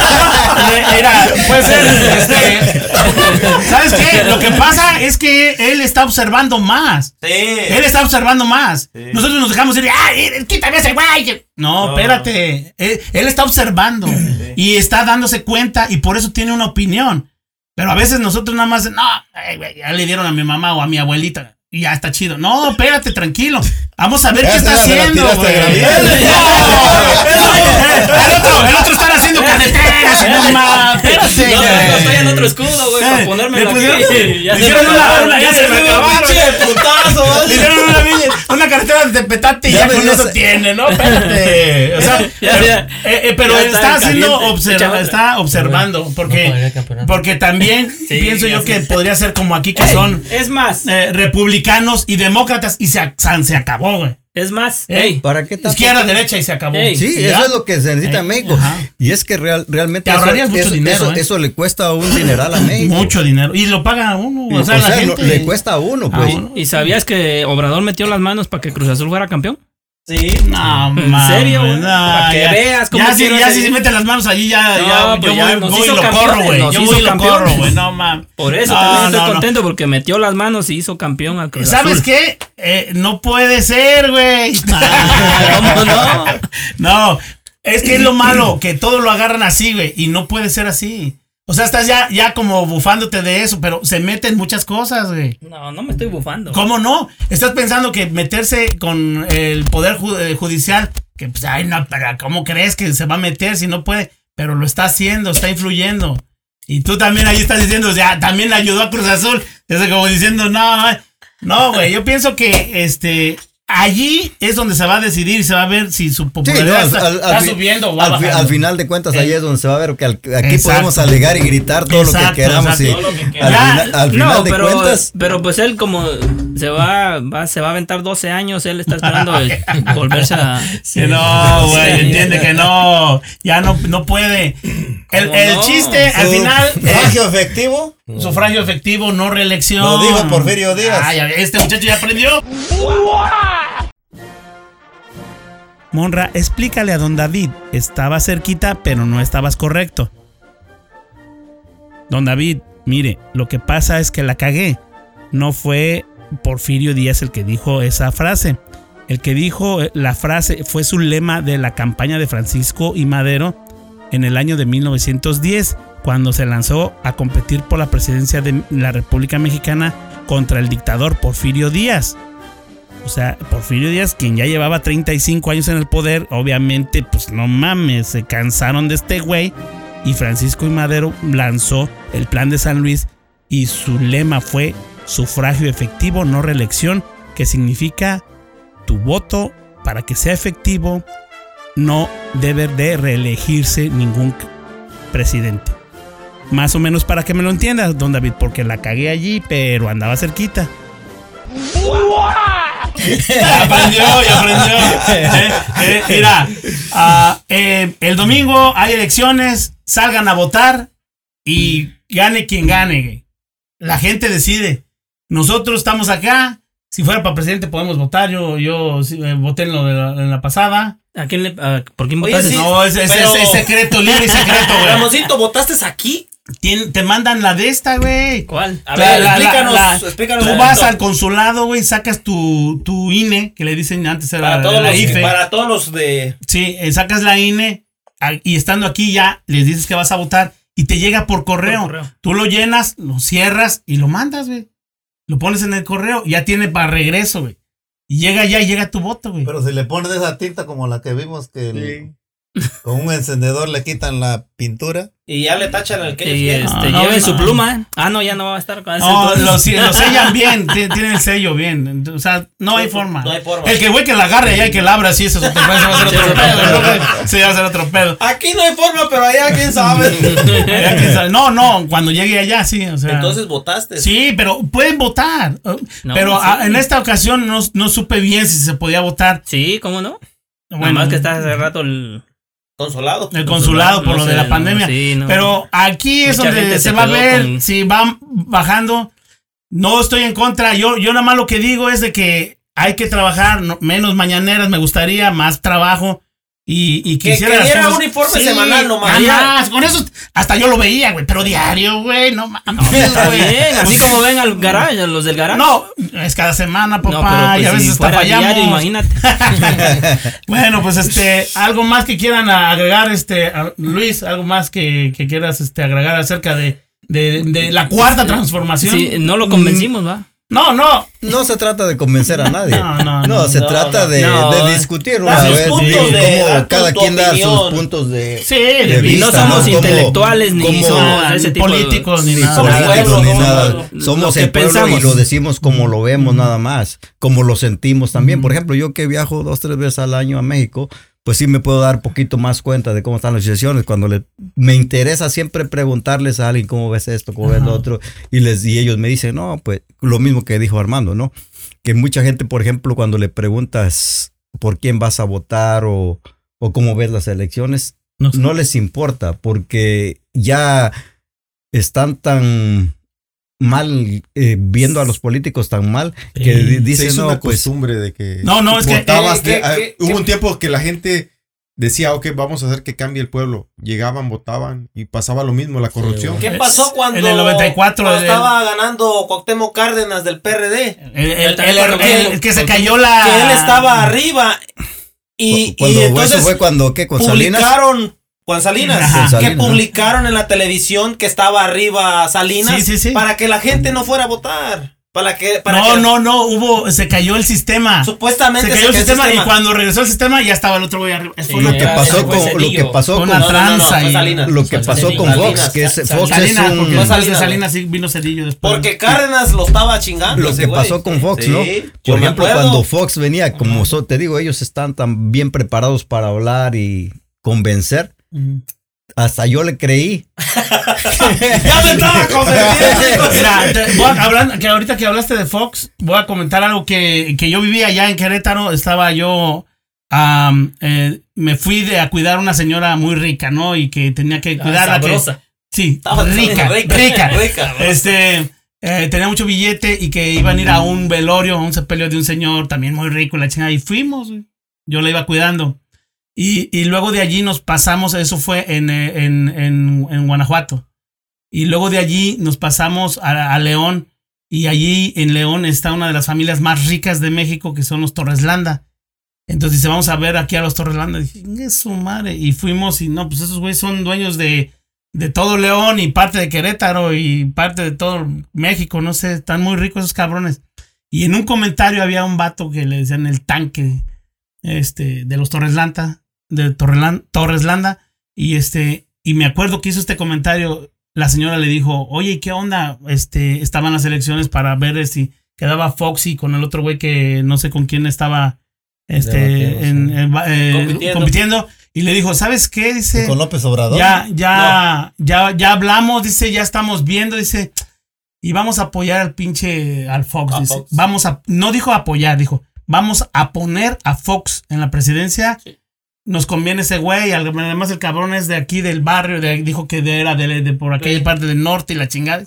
Re- Mira, puede ser, este, ¿sabes qué? Lo que pasa es que él está observando más. Sí. Él está observando más. Nosotros nos dejamos ir, ¡ay, quítame ese güey! No, No. espérate. Él, él está observando y está dándose cuenta y por eso tiene una opinión. Pero a veces nosotros nada más, no, ya le dieron a mi mamá o a mi abuelita. Y ya está chido. No, espérate, tranquilo. Vamos a ver qué está haciendo, güey. el otro, el otro está haciendo carreteras. No, ma, espérate. No, no, estoy en otro escudo, güey, para Eh, ponérmelo le aquí. Ya se me una- acabaron, ya se me acabaron. putazo, Le hicieron una, una carretera de Petate y Ya con ya eso se- tiene, ¿no? Espérate. O sea, pero, eh, eh, está, haciendo observa- está observando porque porque también pienso yo que podría ser como aquí que son Es más, republicanos y demócratas y se, se acabó, güey. Es más, Ey, ¿Para qué? Izquierda, derecha y se acabó. Ey, Sí, ¿Ya? eso es lo que se necesita en Ey, México. ajá. Y es que real, realmente Te ahorrarías mucho eso, dinero, eso- ¿eh? eso le cuesta un dineral a México. Mucho dinero. Y lo paga uno. Y, O sea, la gente. le cuesta a uno, Ah, pues. uno. ¿Y sabías que Obrador metió las manos para que Cruz Azul fuera campeón? Sí. No, ¿En mames, serio, güey? no, Para que ya- veas cómo Ya, si, ya si se meten las manos allí, ya, No, ya, pues yo ya voy, voy y lo corro, güey. Yo voy y lo corro, güey. No, mames. Por eso No, también estoy no, contento porque metió las manos y hizo campeón al Cruz ¿Sabes Azul. qué? Eh, no puede ser, güey. ¿Cómo no? No, es que es lo malo, que todo lo agarran así, güey, y no puede ser así. O sea, estás ya, ya como bufándote de eso, pero se meten muchas cosas, güey. No, no me estoy bufando. ¿Cómo no? Estás pensando que meterse con el poder eh, judicial, que pues, ay, no, pero ¿cómo crees que se va a meter si no puede? Pero lo está haciendo, está influyendo. Y tú también ahí estás diciendo, o sea, también le ayudó a Cruz Azul. Es como diciendo, no, no, güey, yo pienso que este allí es donde se va a decidir y se va a ver si su Sí, popularidad no, al, está, al- está al subiendo o va al bajando. al final de cuentas, ahí Eh. es donde se va a ver que al- aquí Exacto. podemos alegar y gritar todo lo Exacto, que queramos. y exacto. al, Ya, final, al final no, de pero, cuentas, pero pues él como se va, va, se va a aventar 12 años, él está esperando el- volverse a... Que no, güey, entiende que no, ya no, no puede. El, ¿Cómo el no? chiste al final es Sufragio sufragio efectivo, no reelección. Lo dijo Porfirio Díaz. Ay, este muchacho ya aprendió. Monra, explícale a don David. Estaba cerquita, pero no estabas correcto. Don David, mire, lo que pasa es que la cagué. No fue Porfirio Díaz el que dijo esa frase. El que dijo eh, la frase fue su lema de la campaña de Francisco y Madero en el año de 1910, cuando se lanzó a competir por la presidencia de la República Mexicana contra el dictador Porfirio Díaz. O sea, Porfirio Díaz, quien ya llevaba 35 años en el poder, obviamente, pues no mames, se cansaron de este güey. Y Francisco y Madero lanzó el plan de San Luis y su lema fue sufragio efectivo, no reelección, que significa tu voto para que sea efectivo no debe de reelegirse ningún presidente. Más o menos para que me lo entiendas, don David, porque la cagué allí, pero andaba cerquita. Aprendió, ya aprendió. Eh, eh, mira, ah, eh, el domingo hay elecciones, salgan a votar y gane quien gane. La gente decide. Nosotros estamos acá. Si fuera para presidente podemos votar. Yo, yo voté en, lo de en la pasada. ¿A quién le, a- ¿Por quién Oye, votaste? sí, No, es, es- pero- es- es secreto, libre y secreto, güey. Ramoncito, ¿votaste aquí? Tien- Te mandan la de esta, güey. ¿Cuál? A La- ver, la- explícanos, la- explícanos. Tú vas al consulado, güey, sacas tu, tu INE, que le dicen antes era para todos, la los, IFE. para todos los de... Sí, eh, sacas la INE a- y estando aquí ya les dices que vas a votar y te llega por correo. Por correo. Tú lo llenas, lo cierras y lo mandas, güey. Lo pones en el correo, ya tiene para regreso, güey. Y llega ya y llega tu voto, güey. Pero si le pones esa tinta como la que vimos que el- con un encendedor le quitan la pintura. Y ya le tachan el que Y este, No, lleve no, su no. pluma. Ah, no, ya no va a estar con ese No, lo, lo sellan bien, ti- tienen el sello bien. O sea, no hay forma. No hay forma. El que güey que la agarre ya y que la abra así, eso es otro, ese va a ser otro pedo. Sí, va a ser otro pedo. Aquí no hay forma, pero allá quién sabe. Ya quién sabe. No, no, cuando llegue allá, sí. O sea, Entonces votaste. Sí, pero pueden votar. No, pero sí. ah, en esta ocasión no, no supe bien si se podía votar. Sí, ¿cómo no? Bueno, Nada más que está hace rato el... Consolado. el consulado por no lo de la no, pandemia. sí, no. Pero aquí es Mucha donde se, se va a ver con- si van bajando. No estoy en contra. Yo, yo nada más lo que digo es de que hay que trabajar no- menos mañaneras, me gustaría, más trabajo. Y, y Que quisiera quería cosas- uniforme semanal nomás. nada más, con eso hasta yo lo veía, güey, pero diario, güey, no mames. Bien, así como ven al garage, los del garage. No, es cada semana, papá, No, pero pues y a si veces hasta fuera fallamos. diario, imagínate. Bueno, pues este, algo más que quieran agregar, este, Luis, algo más que, que quieras este, agregar acerca de, de, de la cuarta transformación. Sí, no lo convencimos, va. No, no. no se trata de convencer a nadie. No, no, No, no, se no, trata no. de, No, de discutir una vez y de- cómo da cada quien da sus puntos de, Sí, de de vista, no vista, somos intelectuales ni como- somos ese tipo de- políticos ni ni nada. Somos políticos ni somos nada. Somos el pueblo y pensamos. lo decimos como lo vemos nada más, como lo sentimos también. Por ejemplo, yo que viajo dos, tres veces al año a México, pues sí me puedo dar un poquito más cuenta de cómo están las situaciones. Cuando le, me interesa siempre preguntarles a alguien cómo ves esto, cómo ves lo Ajá. otro, y, les, y ellos me dicen, no, pues lo mismo que dijo Armando, ¿no? Que mucha gente, por ejemplo, cuando le preguntas por quién vas a votar o, o cómo ves las elecciones, No les importa porque ya están tan mal, eh, viendo a los políticos tan mal, que Se dicen, hizo no, una pues costumbre de que No, no, es que, votabas eh, de- que- ah, que- hubo que- un tiempo que la gente decía, ok, vamos a hacer que cambie el pueblo. Llegaban, votaban y pasaba lo mismo, la corrupción. ¿Qué pasó cuando, en el 94 cuando el- estaba ganando Cuauhtémoc Cárdenas del PRD? el, el- el- el- el que se cayó la. Que él estaba arriba y, cu- cuando y eso entonces fue cuando, ¿qué? Con Salinas. Juan Salinas, Ajá. Que Salinas, publicaron en la televisión que estaba arriba Salinas Sí, sí, sí. para que la gente no fuera a votar, para que para No, que- no, no, hubo, se cayó el sistema. supuestamente Se cayó el sistema, y cuando regresó el sistema ya estaba el otro güey arriba. Sí, Fue Lo que pasó con, lo que pasó con, una No, no, no, no, tranza Salinas. lo que pasó con Salinas. Fox, que es, Fox es Salinas, porque un, después de Salinas, Salinas sí vino Cedillo después. porque Cárdenas lo estaba chingando. lo que güey. pasó con Fox, Sí, ¿no? Por ejemplo, cuando Fox venía, como so- te digo, ellos están tan bien preparados para hablar y convencer. Hasta yo le creí. ya me estaba convenciendo. Mira, hablando- que ahorita que hablaste de Fox, voy a comentar algo que, que yo vivía allá en Querétaro. Estaba yo, eh, me fui de, a cuidar a una señora muy rica, ¿no? Y que tenía que Ah, cuidarla. que- sí, rica, rica, rica, rica. Este, eh, tenía mucho billete y que iban a ir a un velorio, a un sepelio de un señor también muy rico, y la chingada. Y fuimos, güey. yo la iba cuidando. Y, y luego de allí nos pasamos, eso fue en, eh, en, en, en Guanajuato. Y luego de allí nos pasamos a, a León. Y allí en León está una de las familias más ricas de México, que son los Torreslanda. Entonces dice, vamos a ver aquí a los Torreslanda. Y dije, "Ingue su madre. Y fuimos y no, pues esos güeyes son dueños de, de todo León y parte de Querétaro y parte de todo México. No sé, están muy ricos esos cabrones. Y en un comentario había un vato que le decían el tanque este, de los Torreslanda, de Torrelan- Torreslanda. Y este, y me acuerdo que hizo este comentario. La señora le dijo, oye, ¿y qué onda? Este, estaban las elecciones para ver si quedaba Foxy con el otro güey que no sé con quién estaba este, Debatiendo, en- sí. en- eh, Compitiendo. compitiendo. Y le dijo, ¿sabes qué? Dice, Con López Obrador. ya, ya, ya, ya hablamos, dice, ya estamos viendo, dice, y vamos a apoyar al pinche, al Fox, A dice. Fox. Vamos a, no dijo apoyar, dijo, vamos a poner a Fox en la presidencia. Nos conviene ese güey, además el cabrón es de aquí del barrio, de- dijo que de- era de, de por aquella Sí. parte del norte y la chingada.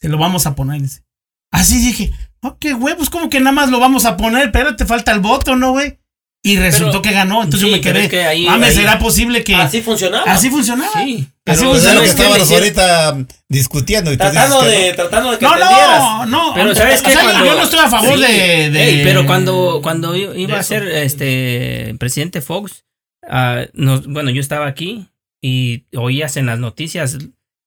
Se lo vamos a poner, dice. Así dije, ok, güey, pues como que nada más lo vamos a poner, pero te falta el voto, ¿no, güey? Y resultó Pero- que ganó, entonces sí, yo me quedé. es que ahí- Mames, ahí- ¿será posible que Así funcionaba. así funcionaba? Sí. Así Pero, Pues es lo que ¿sabes qué? Estábamos ahorita discutiendo. Y tú Tratando dices que de, no. tratando de que No, no, no. Pero o sabes sea, que cuando yo no estoy a favor Sí. de, de- Ey, pero cuando cuando iba de a ser este presidente Fox, ah, nos- bueno, yo estaba aquí y oías en las noticias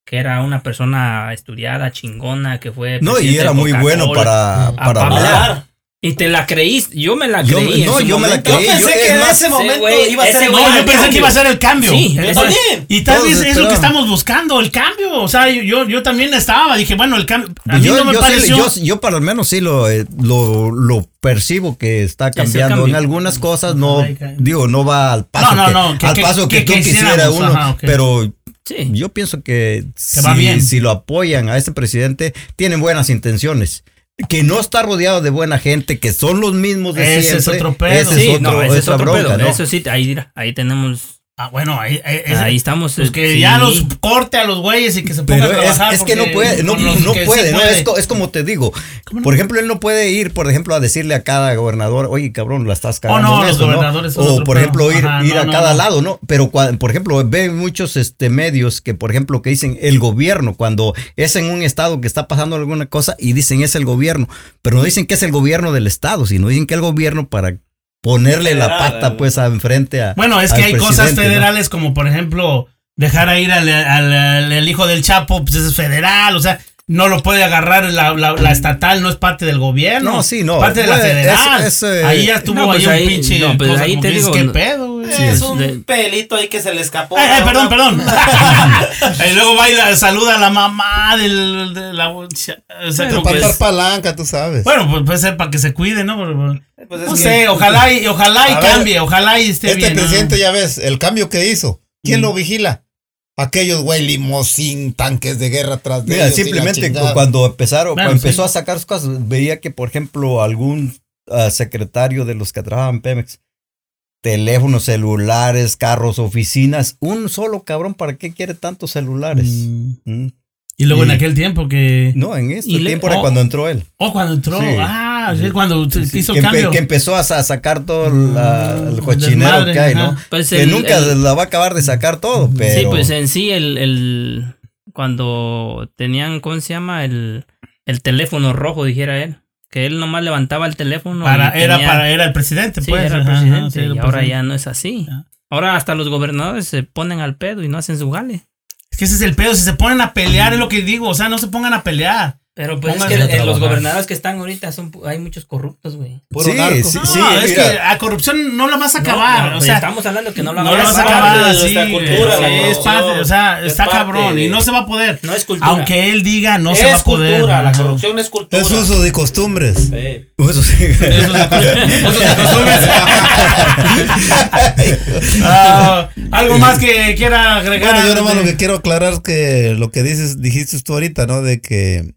que era una persona estudiada, chingona, que fue No, y era muy bueno para, A para hablar. hablar. Y te la creíste, yo me la Yo- creí. en no, yo me la momento. Yo creí. pensé yo- que en más, ese momento iba a ser güey- No, yo pensé que iba a ser el cambio. Sí, también. Y tal Todos vez es lo que estamos buscando, el cambio. O sea, yo, yo, yo también estaba, dije, bueno, el cambio. A mí yo, no me yo pareció. yo, yo para lo menos sí lo, eh, lo, lo percibo que está es el cambiando. cambio. En algunas cosas no, digo, no va al paso No, no, que, no, que- al paso que, que- tú quisiera uno. ajá. Pero Sí. yo pienso que, si, va bien. si lo apoyan a este presidente, tienen buenas intenciones. Que no está rodeado de buena gente, que son los mismos de Ese es siempre. otro pedo. Ese es Sí, otro- no, ese es otro bronca, pedo. ¿no? Eso sí, ahí, ahí tenemos, Ah, bueno, ahí, ahí, estamos. pues eh, que sí. ya los corte a los güeyes y que se pongan Pero a trabajar. es que no puede, no, no puede, ¿no? puede. Es, co- es como te digo. ¿Cómo no? Por ejemplo, él no puede ir, por ejemplo, a decirle a cada gobernador, oye, cabrón, la estás cagando. Oh, no, los esto", gobernadores son O, otro por pedo. ejemplo, ir, Ajá, ir no, a no, cada no. lado, ¿no? Pero, por ejemplo, ve muchos este, medios que, por ejemplo, que dicen el gobierno, cuando es en un estado que está pasando alguna cosa y dicen es el gobierno, pero no dicen que es el gobierno del estado, sino dicen que el gobierno para ponerle la pata, eh. pues, a enfrente a. Bueno, es que hay cosas federales como, por ejemplo, dejar a ir al, al- al- al hijo del Chapo, pues es federal, o sea, no lo puede agarrar la, la- la estatal, no es parte del gobierno. No, sí, no. Parte de la Bueno, federal. es- es, eh, ahí ya estuvo no, pues ahí, ahí- un pinche. no, pues cosa ahí como te digo, ¿Qué no- pedo, güey? Es un de- pelito ahí que se le escapó. Ay, ¿no? perdón, perdón. y luego va y la- saluda a la mamá del, de la. o sea, Pero como para que dar palanca, tú sabes. bueno, pues puede ser para que se cuide, ¿no? Pero- Pues es no que- sé, ojalá y, ojalá y A ver, cambie, ojalá y esté este bien. ¿no? presidente, ya ves, el cambio que hizo. ¿Quién Mm. lo vigila? Aquellos güey limosín, tanques de guerra atrás de Mira, ellos simplemente cuando empezaron, Bueno, cuando empezó sí. a sacar sus cosas, veía que, por ejemplo, algún ah, secretario de los que trabajan en Pemex, teléfonos celulares, carros, oficinas, un solo cabrón, ¿para qué quiere tantos celulares? Mm. Mm. Y luego en aquel tiempo que. No, en este le- tiempo era oh. cuando entró él. Oh, cuando entró. Sí. Ah, cuando hizo que, empe- que empezó a, sa- sacar todo la- el Mm, cochinero desmadre, que hay, ¿no? Pues que el- nunca el- la va a acabar de sacar todo, pero... Sí, pues en sí, el, el cuando tenían, ¿cómo se llama? El, el teléfono rojo, dijera él. Que él nomás levantaba el teléfono. Para- era tenía- para- era el presidente, Sí, pues, era el ajá, presidente. sí, era el y ahora presidente. ya no es así. Ahora hasta los gobernadores se ponen al pedo y no hacen su gale. Es que ese es el pedo. Si se ponen a pelear, es lo que digo. O sea, no se pongan a pelear. Pero pues es que en los gobernadores que están ahorita son hay muchos corruptos, güey. Sí, sí, No, sí, es mira. que a corrupción no la vas a acabar. no, o pues sea, estamos hablando que no la no vas vas a acabar. de güey. cultura, Sí, es parte, o sea, Es está parte cabrón de- y no se va a poder. No es cultura. Aunque él diga, no se va a poder. cultura, la corrupción es cultura. Es uso de costumbres. Sí. Eso sí. Eso se Ah, Algo más que quiera agregar. Bueno, yo nomás lo de- que quiero aclarar es que lo que dices, dijiste tú ahorita, ¿no? De que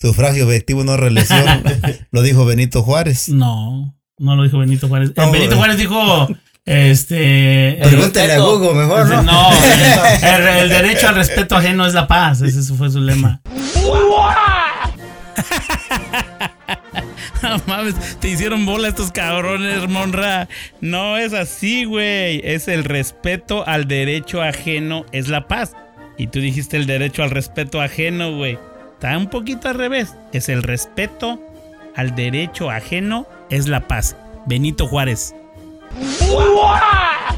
sufragio efectivo no reelección, lo dijo Benito Juárez. No, no lo dijo Benito Juárez. Eh, No, Benito güey. Juárez dijo. Este. Pregúntale a Google mejor, ¿no? No, el, el derecho al respeto ajeno es la paz. Ese fue su lema. No mames, te hicieron bola estos cabrones, Monra. No es así, güey. Es el respeto al derecho ajeno es la paz. Y tú dijiste el derecho al respeto ajeno, güey. Está un poquito al revés. Es el respeto al derecho ajeno es la paz. Benito Juárez.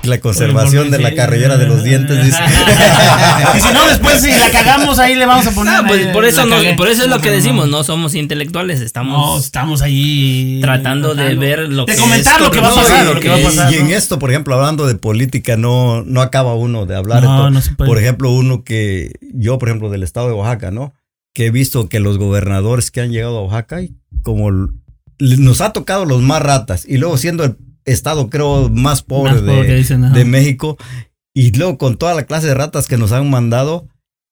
La conservación de la carrera de los dientes, dice. y si no, después si la cagamos ahí le vamos a poner. No, pues, por eso por eso es lo que decimos, no somos intelectuales, No, estamos estamos ahí tratando de ver lo de que comentar es lo que va a correcto, pasar, lo que va a pasar. Y en esto, por ejemplo, hablando de política, no, no acaba uno de hablar. No, Entonces, no se puede. Por ejemplo, uno que yo, por ejemplo, del estado de Oaxaca, ¿no? Que he visto que los gobernadores que han llegado a Oaxaca, y como nos ha tocado los más ratas, y luego siendo el estado, creo, más pobre, Más pobre de, dicen, de México, y luego con toda la clase de ratas que nos han mandado,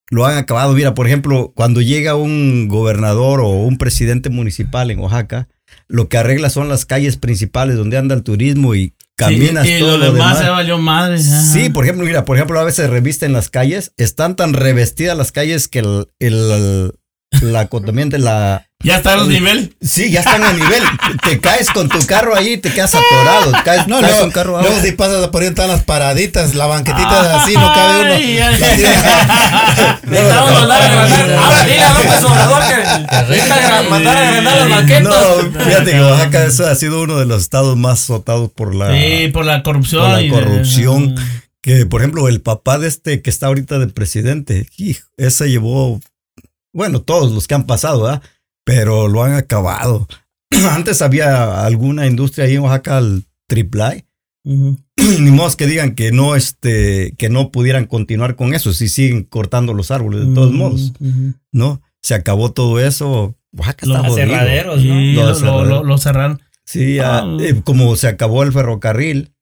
lo han acabado. Mira, por ejemplo, cuando llega un gobernador o un presidente municipal en Oaxaca, lo que arregla son las calles principales donde anda el turismo y caminas Sí, y todo lo demás demás. se valió madre. ajá. Sí, por ejemplo, mira, por ejemplo, a veces revisten las calles, están tan revestidas las calles que el, el- la acotamiento, la... Ya está el nivel. Sí, ya están a nivel. te caes con tu carro ahí y te quedas atorado. Caes, No, caes luego, un carro luego si pasas por ahí están las paraditas, la banquetita así, no cabe uno. Ay, ay, Necesitamos mandar a agrandar. Ahora dile a López Obrador que necesita mandar a agrandar las banquetas. No, fíjate que Oaxaca eso ha sido uno de los estados más azotados por la, Sí, por la corrupción. por la y de- corrupción. Que, por ejemplo, el papá de este que está ahorita de presidente, hijo, ese llevó, bueno, todos los que han pasado, ¿verdad? Pero lo han acabado. Antes había alguna industria ahí en Oaxaca, el triple Ujú. Ni modo que digan que no, este, que no pudieran continuar con eso, si siguen cortando los árboles de todos modos. ¿no? Se acabó todo eso. Oaxaca Los aserraderos, ¿no? Sí, Lo lo, lo, cerraron. lo- lo cerraron. Sí, ah, Ah. eh, como se acabó el ferrocarril,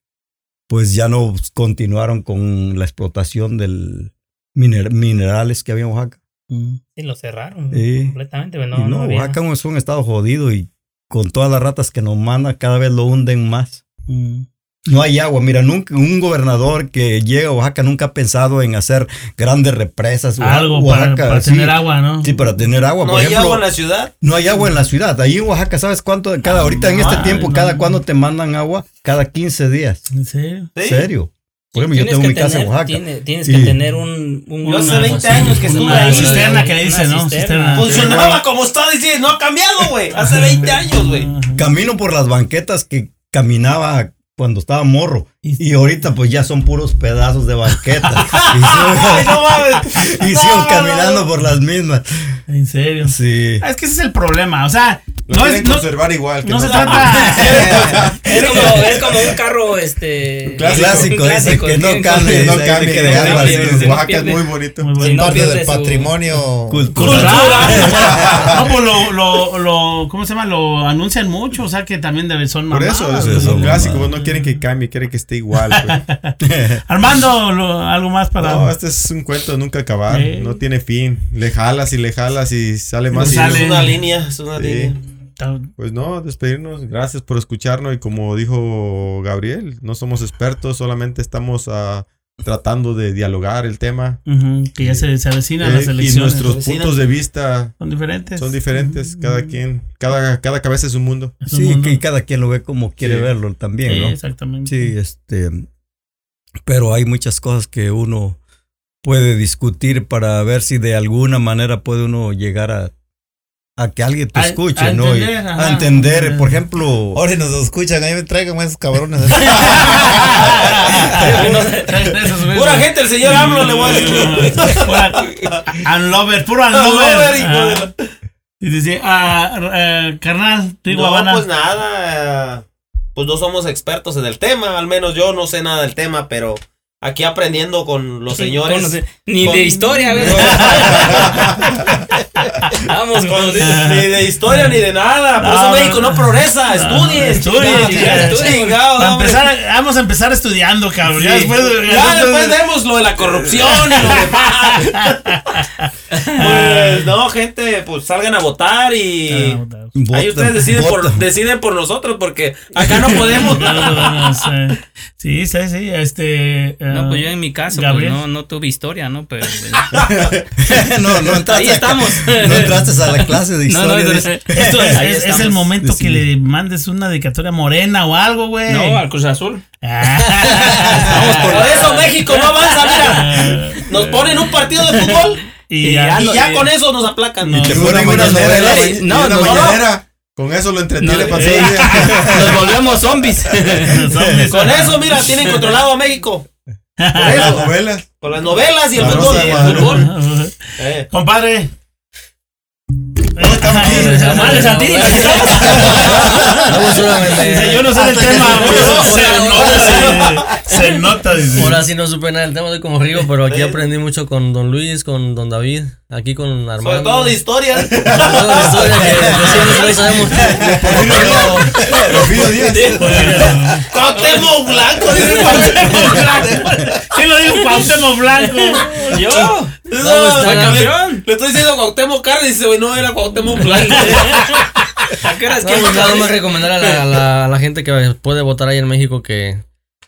pues ya no continuaron con la explotación del miner- minerales que había en Oaxaca. Mm. Sí, lo cerraron Sí. completamente, pero Y no. Oaxaca es un estado jodido y con todas las ratas que nos manda cada vez lo hunden más. Mm. No hay agua. Mira, nunca, un gobernador que llega a Oaxaca nunca ha pensado en hacer grandes represas. Oaxaca- Algo para, Oaxaca, para sí. tener agua, ¿no? Sí, para tener agua. No Por hay ejemplo, agua en la ciudad. no hay agua en la ciudad. Ahí en Oaxaca, ¿sabes cuánto? Cada, ahorita en este tiempo, no. cada cuándo te mandan agua? Cada 15 días. ¿En serio? ¿En Sí. serio? Por ejemplo, yo Tienes tengo que mi casa en tener- Oaxaca. tiene- tienes Y- que tener un. un Yo hace una- 20 años que estuve Una ahí. cisterna que le dicen, ¿no? cisterna. Cisterna. Funcionaba como está diciendo, no ha cambiado, güey. Hace 20 años, güey. Camino por las banquetas que caminaba cuando estaba morro. Y ahorita pues ya son puros pedazos de banquetas. y Ay, sigo, no mames. y No, sigo no, caminando no. por las mismas. ¿En serio? Sí. Ah, Es que ese es el problema. O sea, Lo No quieren es- no- conservar igual. que no se trata. Es como, es como un carro, este. Clásico, un ese que no Que cambie, que que no cambie. sí, no Oaxaca es muy bonito. Muy bonito. pierde pierde el su- patrimonio. Cultural. No, pues lo, lo, lo, ¿cómo se llama? Lo anuncian mucho, o sea que también debe, son Por mamadas. eso, es, un clásico. No quieren que cambie, quieren que esté igual. pues. Armando, lo- algo más para... No, este es un cuento de nunca acabar. No tiene fin. Le jalas y le jalas y sale más. No y- sale. Es una línea, es una Sí. línea. Pues no, despedirnos. Gracias por escucharnos. Y como dijo Gabriel, no somos expertos, solamente estamos ah, tratando de dialogar el tema. Que ya se, se avecinan Eh, las y elecciones. nuestros Vecinas. puntos de vista son diferentes. son diferentes. Cada quien, cada, cada cabeza es un mundo. Es un Sí, mundo. que cada quien lo ve como quiere Sí. verlo también, Sí, ¿no? exactamente. Sí, este. Pero hay muchas cosas que uno puede discutir para ver si de alguna manera puede uno llegar a, a que alguien te A- escuche, a ¿no? Y entender, ajá. a entender, por ejemplo. Ahora si nos escuchan, ahí me traigan esos cabrones. Pura gente, el señor AMLO le voy a decir. Unlover, puro Unlover. Y dice, ah, eh, carnal, digo, No, Habana. pues nada. eh, Pues no somos expertos en el tema. Al menos yo no sé nada del tema, pero aquí aprendiendo con los señores. Con los- ni con- de historia, güey. Vamos, Con- ni de historia ni de nada. Por eso No, México no progresa. Hombre. empezar, vamos a empezar estudiando, cabrón. Ya después, Ya después vemos lo de la corrupción y lo demás. Pues no, gente, pues salgan a votar y ahí ustedes deciden por, deciden por nosotros porque acá no podemos. Sí, sí, sí, este... No, pues yo en mi caso, pues no, no tuve historia, ¿no? Pero. pues, no, no entraste Ahí a- estamos. no entraste a la clase de No, no, historia. no. Esto es, Ahí es- es estamos. el momento que le mandes una dedicatoria morena o algo, güey. No, al Cruz Azul. Vamos Por eso México no avanza, mira. Nos ponen un partido de fútbol Y y ya ya, no- y ya con eso nos aplacan. No. Y te Y una ponen una mañanera, No, no, no. Con eso lo entretiene No, para eh. Nos volvemos zombies. Con eso, mira, tienen controlado a México. Por Las novelas. con las novelas y el fútbol. Rosa de fútbol. Eh. Compadre. Madre Santísima. Vamos solamente. Yo no sé del tema. Se nota, se, se nota, dice. Ahora sí no supe nada del tema, estoy como Rigo, pero aquí aprendí mucho con Don Luis, con Don David, aquí con Armando. Sobre todo de historia. Sobre todo de historia que nosotros sabemos. Porfirio Díaz. Cuauhtémoc Blanco, dice Cuauhtémoc Blanco. ¿Quién lo dijo Cuauhtémoc Blanco? Yo. No, fue le- campeón. Le estoy diciendo Cuauhtémoc Carne y dice, güey, no, era Cuauhtémoc Blanco. ¿A qué horas No, que nada más recomendar a la, a la- a la gente que puede votar ahí en México que,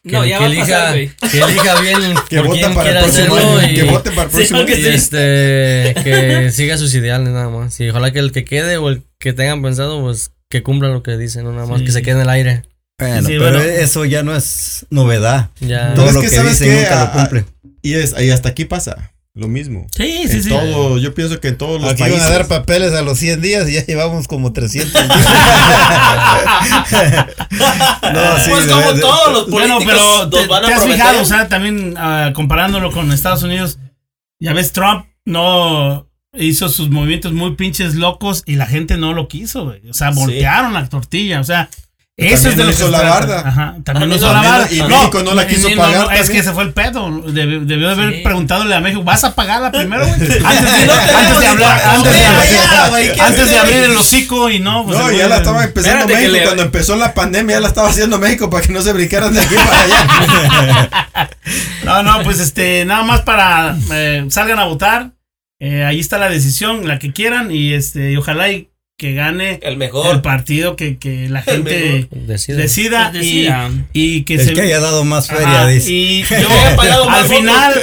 que, No, ya que va a elija, pasar, que elija bien Que por quién para el próximo hacerlo año. y, Que vote para el próximo y, este que siga sus ideales nada más. Y ojalá que el que quede o el que tengan pensado pues que cumpla lo que dicen, no nada más Sí. que se quede en el aire. Bueno, Sí, pero bueno. eso ya no es novedad. Ya. Todo Es lo que que, ¿sabes dicen nunca lo cumple. Y, es, y hasta aquí pasa lo mismo. Sí, sí, En sí. todo, yo pienso que en todos los Aquí países. iban a dar papeles a los 100 días y ya llevamos como 300 días. No, sí, pues como de- todos los Bueno, políticos pero nos te, van a te has prometer. fijado, o sea, también ah, comparándolo con Estados Unidos, ya ves, Trump no hizo sus movimientos muy pinches locos y la gente no lo quiso, güey. O sea, Sí. voltearon la tortilla, o sea, eso es de no lo hizo que la se barda. Ajá, también no También hizo la barda. y México no la quiso pagar es que ese fue el pedo. Debió, debió de haber Sí. preguntándole a México, ¿vas a pagarla primero, güey? Antes de, antes de tenemos hablar, antes de, abrir el hocico y no, pues No, ya la estaba empezando México. le- Cuando empezó la pandemia, ya la estaba haciendo México para que no se brincaran de aquí para allá. No, no, pues este, nada más para eh, salgan a votar. Eh, ahí está la decisión, la que quieran, y este, y ojalá y que gane El el mejor. partido que, que la El gente Decide. decida, decida. Y, y que El se que haya dado más feria, dice. y yo haya pagado más al votos. final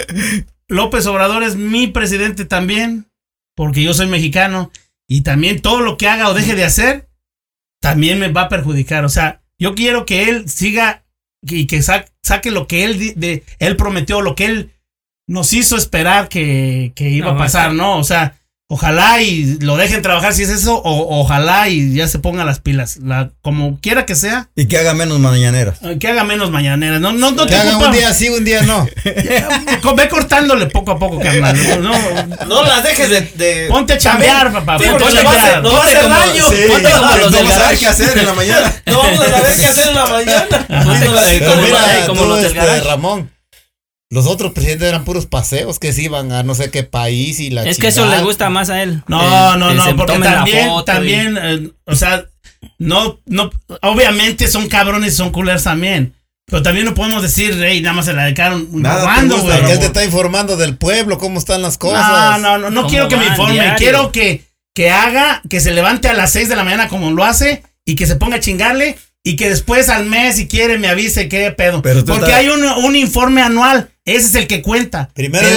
López Obrador es mi presidente también, porque yo soy mexicano y también todo lo que haga o deje de hacer también me va a perjudicar, o sea, yo quiero que él siga y que sa- saque lo que él de, él prometió, lo que él nos hizo esperar que, que iba No, a pasar, ¿no? O sea, Ojalá y lo dejen trabajar si es eso, o ojalá y ya se pongan las pilas. La, como quiera que sea, Y que haga menos mañaneras. que haga menos mañaneras. No, no, no Que te ocupa- un día sí, un día no. Ve cortándole poco a poco, carnal. No, No las dejes de. de- ponte a chambear, papá. Sí, ponte a nos va a hacer- chambear. nos va a hacer daño. Sí, Ponte como los no del garage. hacer en la mañana. No vamos a saber qué hacer en la mañana. Como- los del garage. Ramón. Los otros presidentes eran puros paseos que se iban a no sé qué país y la Es que eso chingada. le gusta más a él. No, que- no, no, porque también, foto y- también, eh, o sea, no, no, obviamente son cabrones y son culeros también. Pero también no podemos decir, hey, nada más se la dedicaron Nada robando, güey. Él te está informando del pueblo, cómo están las No, cosas. no, no, no ¿Cómo quiero que me informe, Diario. quiero que, que haga, que se levante a las 6 de la mañana como lo hace y que se ponga a chingarle y que después al mes, si quiere, me avise qué pedo. Pero Porque estás- hay un, un informe anual, ese es el que cuenta. Primero el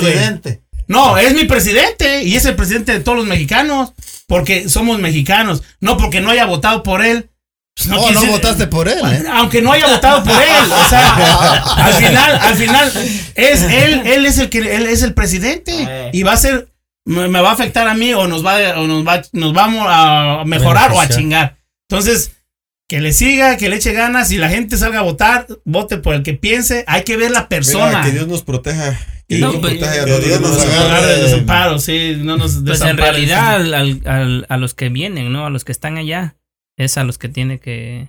güey. presidente. No, es mi presidente y es el presidente de todos los mexicanos. Porque somos mexicanos. No porque no haya votado por él. Pues No, no votaste por él, ¿eh? Aunque no haya votado por él. O sea, al final, al final, es él, él es el que él es el presidente. Eh. Y va a ser, me, me va a afectar a mí o nos va, o nos va, nos vamos a mejorar o a chingar. Entonces, que le siga, que le eche ganas. Si la gente salga a votar, vote por el que piense. Hay que ver la persona. Mira, que Dios nos proteja. Que No, Dios nos pues, proteja. que Dios nos agarre. de desamparo, sí, no nos Pues en realidad al- al- al- a los que vienen, ¿no? A los que están allá, es a los que tiene que,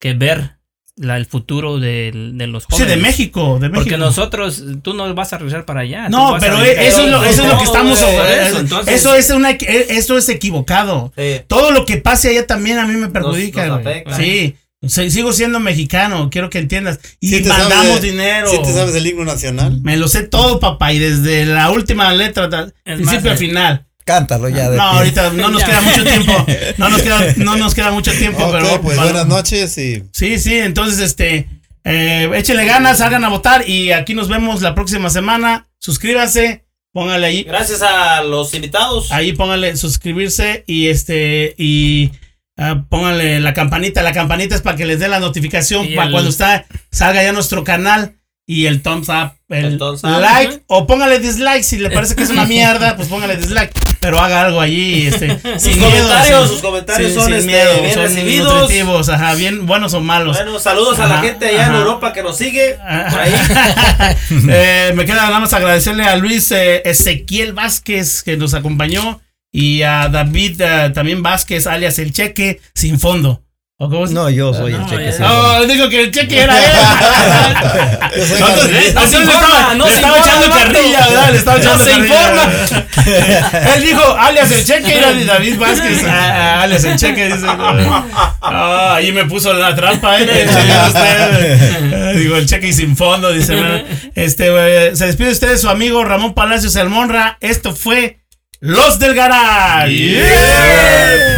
que ver la- el futuro de, de los Sí, jóvenes. de México, de México. Porque nosotros, tú no vas a regresar para allá. No, pero eso es lo, eso es lo que no, estamos eso, entonces- eso es una eso es equivocado. Sí. Todo lo que pase allá también a mí me perjudica. nos. Sí, Sí, sigo siendo mexicano, quiero que entiendas. Y ¿Sí mandamos sabes- dinero. ¿Sí te sabes el himno nacional? Me lo sé todo, papá, y desde la última letra, principio más, a final. Cántalo ya. de No, pie. ahorita no nos queda mucho tiempo. No nos queda, no nos queda mucho tiempo, Ok, pero. pues buenas noches y Sí, sí, entonces este eh, échenle ganas, hagan a votar y aquí nos vemos la próxima semana. Suscríbanse, póngale ahí, Gracias a los invitados. ahí póngale suscribirse y este y ah, póngale la campanita. La campanita es para que les dé la notificación Y para el- cuando está salga ya nuestro canal y el thumbs up, el, El thumbs up. like o póngale dislike si le parece que es una mierda, pues póngale dislike, pero haga algo allí, este, Sus miedo, comentarios, sin- sus comentarios son sin este, miedo, bien son recibidos. nutritivos, ajá, bien buenos o malos. Bueno, saludos a la gente allá en. Europa que nos sigue. Por ahí. Eh, me queda nada más agradecerle a Luis eh, Ezequiel Vázquez que nos acompañó y a David eh, también Vázquez alias el cheque sin fondo. ¿O cómo es? No, yo soy el No, cheque. sí. No, dijo que el cheque era él. Entonces, se informa, estaba, no le se estaba informa, echando carrilla, ¿verdad? Le estaba No echando se carrilla. Él dijo alias el cheque era de David Vázquez. ah, ah, alias el cheque, dice. Ah, ahí me puso la trampa, ¿eh? El cheque usted. Digo, el cheque y sin fondo, dice. Este, eh, se despide usted de su amigo Ramón Palacios Almonra. Esto fue Los del Garage. Yeah.